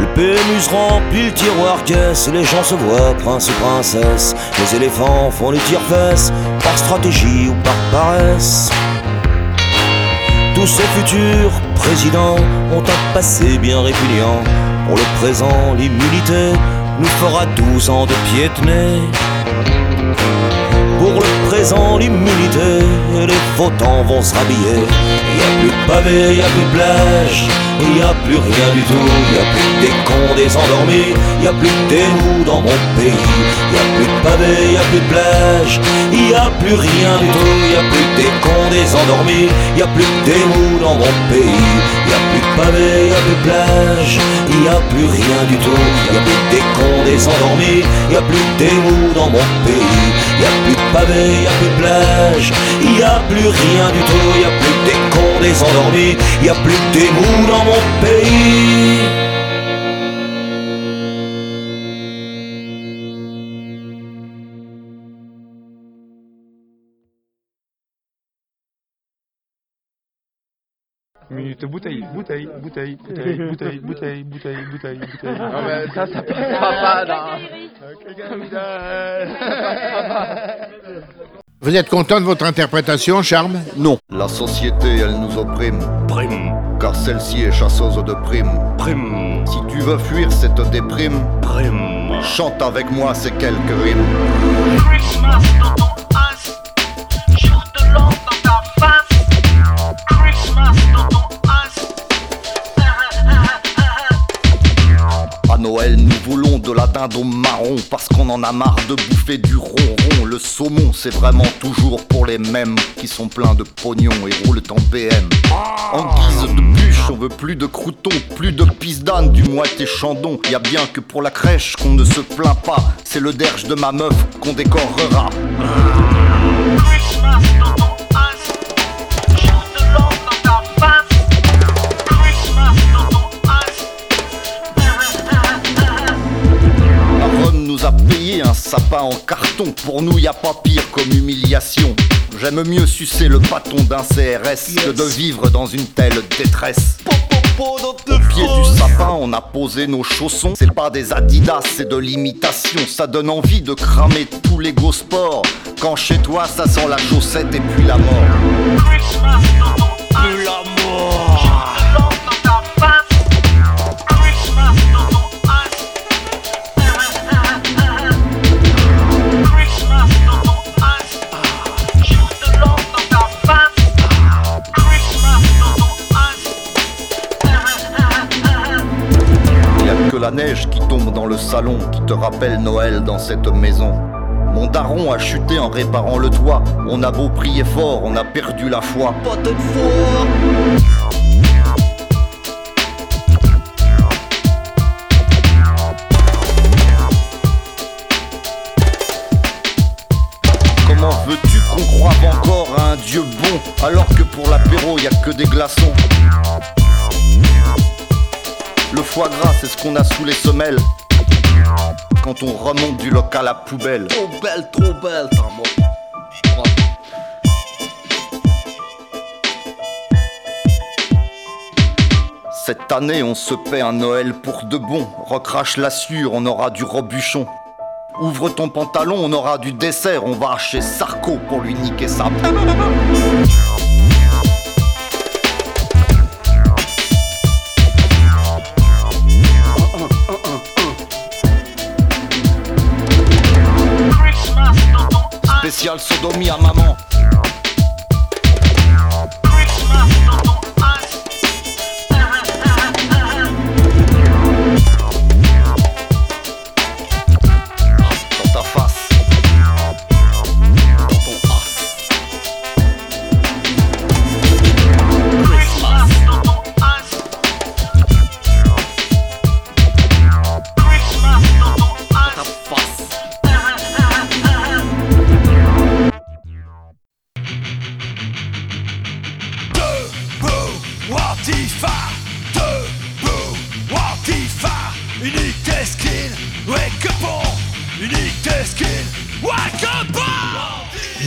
S18: Le PMU remplit le tiroir caisse, les gens se voient prince ou princesse. Les éléphants font les tire-fesses, par stratégie ou par paresse. Tous ces futurs présidents ont un passé bien répugnant. Pour le présent, l'immunité nous fera 12 ans de piétiner. Pour le présent, l'immunité, les votants vont se rhabiller. Y a plus de pavés, y a plus de plage, y a plus rien du tout. Y a plus des cons, des endormis, y a plus des mous dans mon pays. Y a plus de pavés, y a plus de plage, y a plus rien du tout. Y a plus des cons, des endormis, y a plus des mous dans mon pays. Y a plus de pavés, y a plus de plage, y a plus rien du tout. Y a plus des cons, des endormis, y a plus des mous dans mon pays. Y a plus de pavés, y a plus de plage, y a plus rien du tout. Y a plus des cons, des endormis, y a plus des mous dans mon pays.
S5: Minute [laughs] bouteille, bouteille, bouteille, bouteille, bouteille, bouteille, bouteille, bouteille, bouteille.
S15: Non, mais ça, ça passera pas dans.
S19: Vous êtes content de votre interprétation, Charme?
S20: Non. La société, elle nous opprime. Prime. Car celle-ci est chasseuse de primes. Prime. Si tu veux fuir cette déprime. Prime. Chante avec moi ces quelques rimes.
S9: Christmas
S20: dôme marron parce qu'on en a marre de bouffer du ronron. Le saumon, c'est vraiment toujours pour les mêmes qui sont pleins de pognon et roulent en BM. En guise de bûche, on veut plus de croutons, plus de d'âne, du moitié chandon. Y a bien que pour la crèche qu'on ne se plaint pas, c'est le derge de ma meuf qu'on décorera. Sapin en carton. Pour nous, y a pas pire comme humiliation. J'aime mieux sucer le bâton d'un CRS que de vivre dans une telle détresse. Au pied du sapin, on a posé nos chaussons. C'est pas des Adidas, c'est de l'imitation. Ça donne envie de cramer tous les go sports. Quand chez toi, ça sent la chaussette et puis la mort.
S6: Plus la mort.
S20: Neige qui tombe dans le salon qui te rappelle Noël dans cette maison. Mon daron a chuté en réparant le toit. On a beau prier fort, on a perdu la foi. Pas de foi. Comment veux-tu qu'on croive encore à un dieu bon alors que pour l'apéro y a que des glaçons? Le foie gras ce qu'on a sous les semelles quand on remonte du local à poubelle.
S15: Trop belle, trop belle, ta mort.
S20: Cette année, on se paie un Noël pour de bon. Recrache la sueur, on aura du robuchon. Ouvre ton pantalon, on aura du dessert. On va chez Sarko pour lui niquer sa. Spécial sodomie à maman.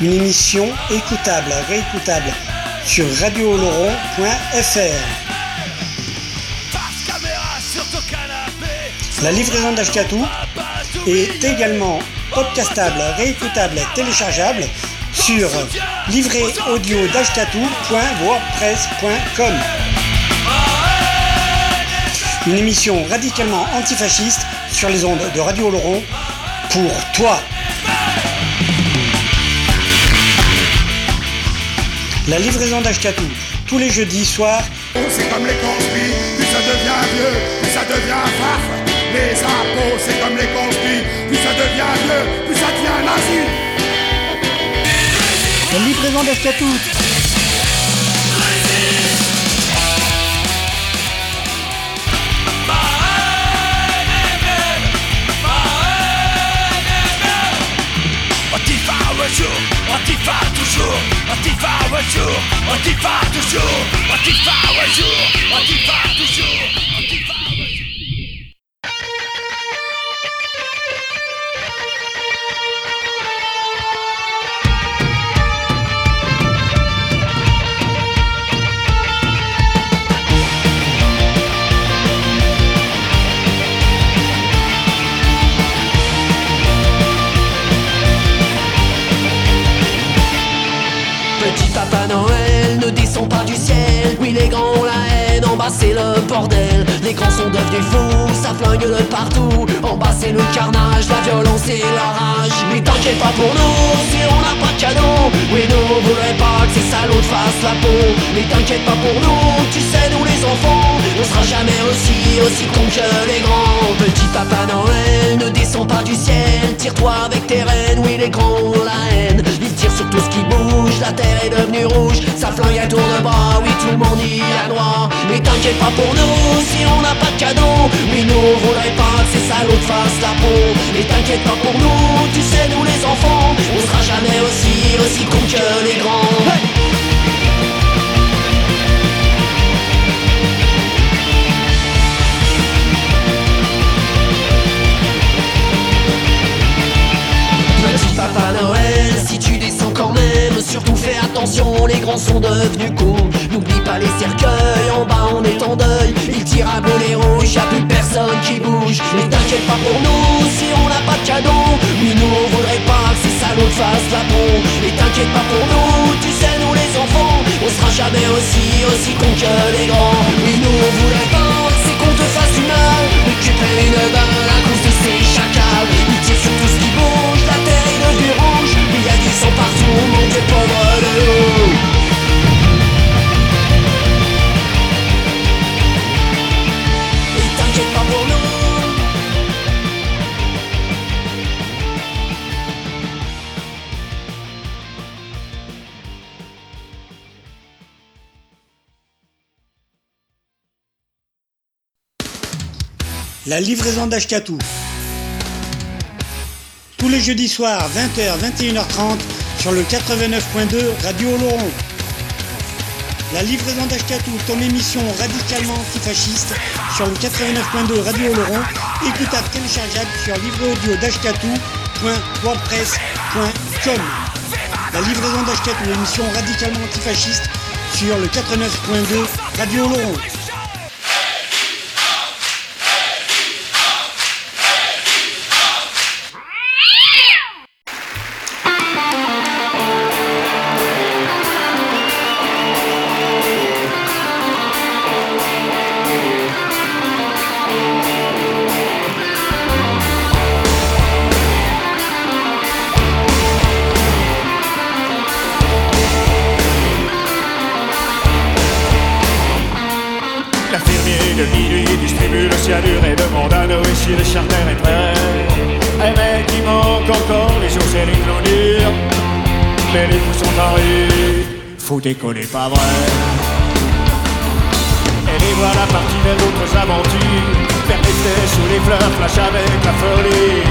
S1: Une émission écoutable, réécoutable sur radiooloron.fr. La livraison d'Ashkatou est également podcastable, réécoutable, téléchargeable sur livréaudio.wordpress.com. Une émission radicalement antifasciste sur les ondes de Radio Oloron pour toi. La livraison d'Ashkatou, tous les jeudis soirs.
S17: C'est comme les conspires, plus ça devient vieux, plus ça devient farf. Les impôts, c'est comme les conspires, plus ça devient vieux, plus ça devient nazi.
S1: La livraison d'Ashkatou.
S10: va toujours, on t'y va un jour, on t'y va toujours, on t'y va
S2: un jour, on t'y va toujours. Le bordel. Les grands sont devenus fous, ça flingue de partout. En bas c'est le carnage, la violence et la rage. Mais t'inquiète pas pour nous, si on n'a pas de cadeau Oui nous on pas que ces salauds te fassent la peau. Mais t'inquiète pas pour nous, tu sais nous les enfants On sera jamais aussi, aussi cons que les grands. Petit papa Noël ne descend pas du ciel Tire-toi avec tes reines, oui les grands ont la haine Tirent sur tout ce qui bouge, la terre est devenue rouge. Ça flingue à tour de bras, oui tout le monde y a droit. Mais t'inquiète pas pour nous, si on n'a pas de cadeau Oui nous on voudrait pas que ces salauds te fassent la peau. Mais t'inquiète pas pour nous, tu sais nous les enfants On sera jamais aussi, aussi cons que les grands surtout fais attention, les grands sont devenus cons. N'oublie pas les cercueils, en bas on est en deuil. Ils tirent à bonnet rouge, y'a plus personne qui bouge. Mais t'inquiète pas pour nous, si on n'a pas de cadeau. Oui, nous on voudrait pas que ces salauds fassent la peau. Mais t'inquiète pas pour nous, tu sais, nous les enfants, on sera jamais aussi, aussi cons que les grands. Oui, nous on voudrait pas, c'est qu'on te fasse du mal. Prennes une balle à cause de ces chacals. Ils tirent sur tout ce qui bouge, la terre est devenue sang partout, mon dieu pauvre de. Et t'inquiète pas pour nous.
S1: La livraison d'Ashkatou. Tous les jeudis soirs, 20h, 21h30, sur le 89.2 Radio Oloron. La livraison d'Ashkatou, ton émission radicalement antifasciste, sur le 89.2 Radio Oloron, écoutable téléchargeable sur livreaudio.wordpress.com. La livraison d'Ashkatou, émission radicalement antifasciste, sur le 89.2 Radio Oloron.
S21: Le charter est prêt. Un mec, il manque encore les jours et les clôtures. Mais les coups sont en rue, faut décoller pas vrai. Et les voilà partis vers d'autres aventures. Des faits sous les fleurs, flash avec la folie.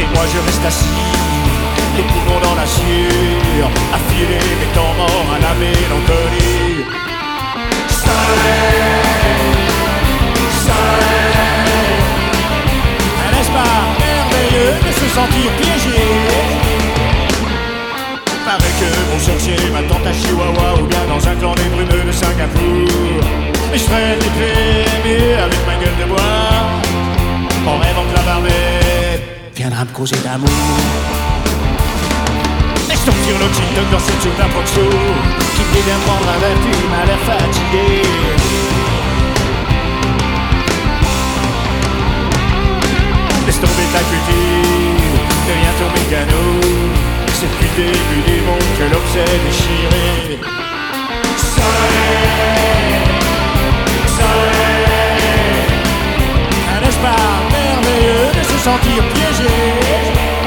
S21: Et moi je reste assis, les poumons dans la à filer mes temps morts à la mélancolie. N'est-ce pas merveilleux de se sentir piégé Paraît que mon sorcier m'attend à Chihuahua ou bien dans un clan des brumeux de Singapour. Mais je ferai des avec ma gueule de bois, en rêvant que la barbette viendra me causer d'amour. Donc sur l'oxyde dans cette soupe d'approxo Qui dit bien prendre un puis m'a l'air fatigué Laisse tomber ta culture, deviens ton mécano. C'est depuis le début du monde que s'est déchiré Soleil, soleil N'est-ce pas merveilleux de se sentir piégé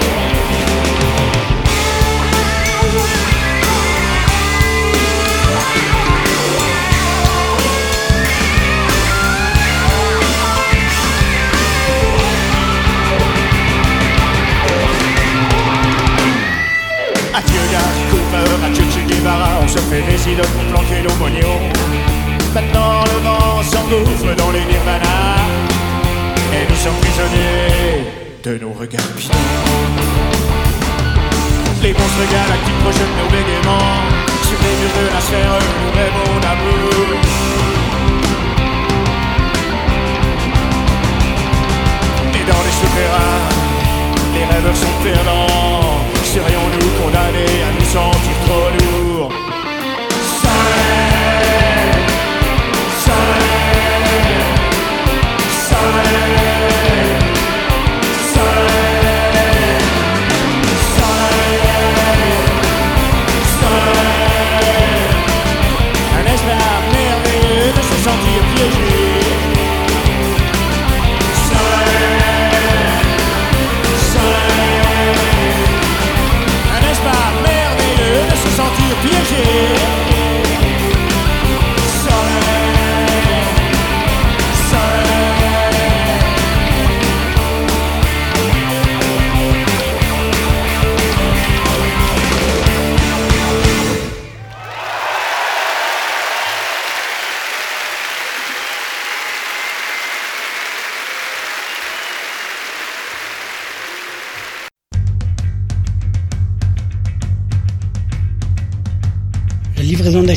S21: se fait des idoles pour planquer nos moignons. Maintenant le vent s'engouffre dans les nirvanas Et nous sommes prisonniers de nos regards bidons. Les monstres galactiques projettent nos bégaiements. Sur les murs de la sphère, nous rêvons d'amour. Et dans les souterrains, les rêveurs sont perdants. Serions-nous condamnés à nous sentir trop lourds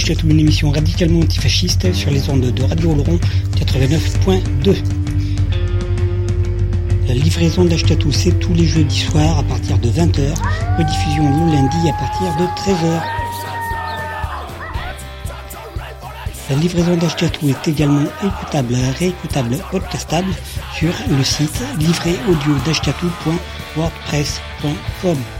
S1: une émission radicalement antifasciste sur les ondes de Radio Oloron 89.2. La livraison d'Achetatou, c'est tous les jeudis soirs à partir de 20h, rediffusion le lundi à partir de 13h. La livraison d'Achetatou est également écoutable, réécoutable, podcastable sur le site livréaudio.wordpress.com.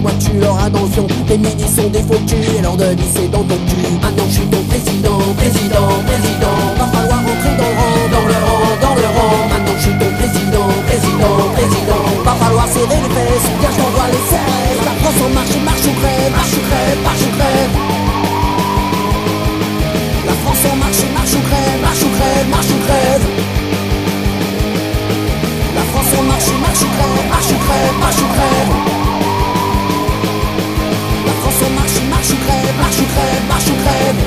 S2: moi tu l'auras dans le fion. Les mini sont des faux culs, et leur de c'est dans ton cul. Maintenant je suis ton président, président, président. Va falloir rentrer dans le rang, dans le rang, dans le rang. Maintenant je suis ton président, président, président. Va falloir serrer les fesses, bien je les CRS. La France en marche, marche ou crève, marche ou crève, marche ou crève. La France en marche, marche ou crève, marche ou crève, marche ou crève. La France en marche, marche ou crève, marche ou crève, marche ou crève. Marche ou crève, marche ou crève.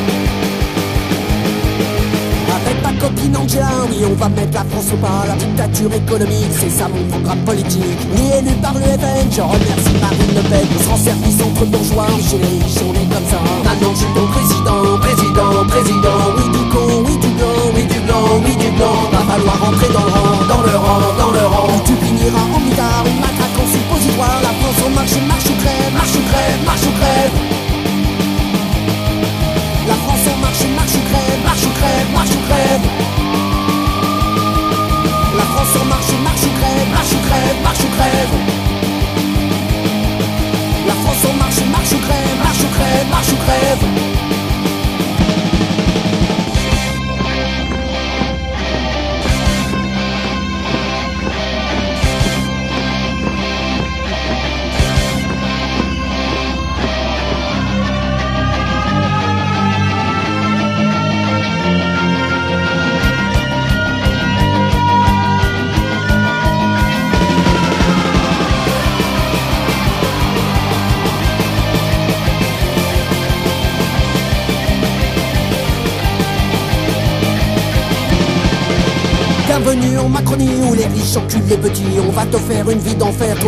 S2: Avec ta copine Angela, oui, on va mettre la France au pas. La dictature économique, c'est ça mon programme politique. Oui, élu par le FN, je remercie Marine Le Pen. On se rend service entre bourgeois, riches, est comme ça. Maintenant, je suis ton président, président, président. Oui, du con, oui, du blanc, oui, du blanc, oui, du blanc. Va falloir rentrer dans le rang, dans le rang, dans le rang. Ou tu finiras en mitard, une matraque en suppositoire. La France en marche, marche ou crève, marche ou crève, marche ou crève.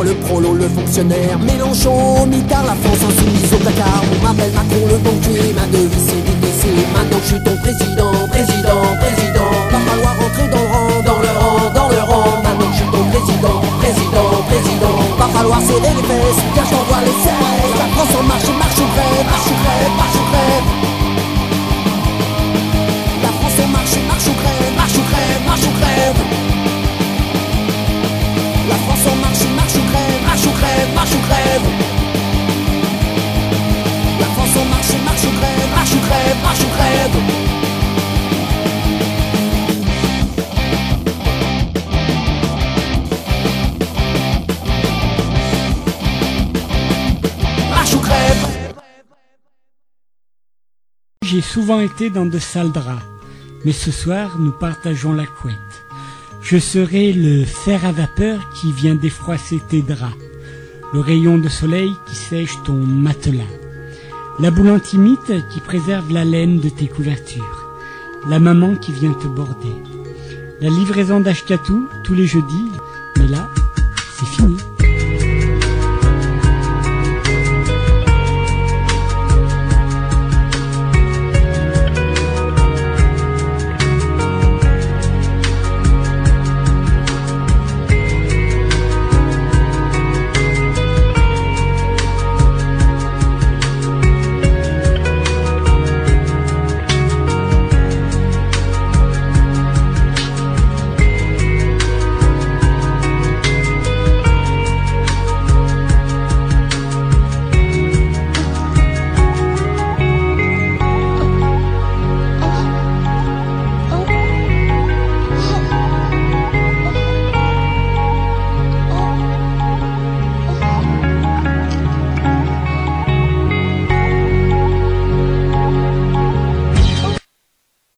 S2: Le prolo, le fonctionnaire. Mélenchon, mitard, la France insoumise au placard. On m'appelle Macron le banquier, ma devise c'est. Maintenant je suis ton président,
S1: J'ai souvent été dans de sales draps, mais ce soir nous partageons la couette. Je serai le fer à vapeur qui vient défroisser tes draps, le rayon de soleil qui sèche ton matelas, la boule qui préserve la laine de tes couvertures, la maman qui vient te border, la livraison d'Ashkatou tous les jeudis, mais là, c'est fini.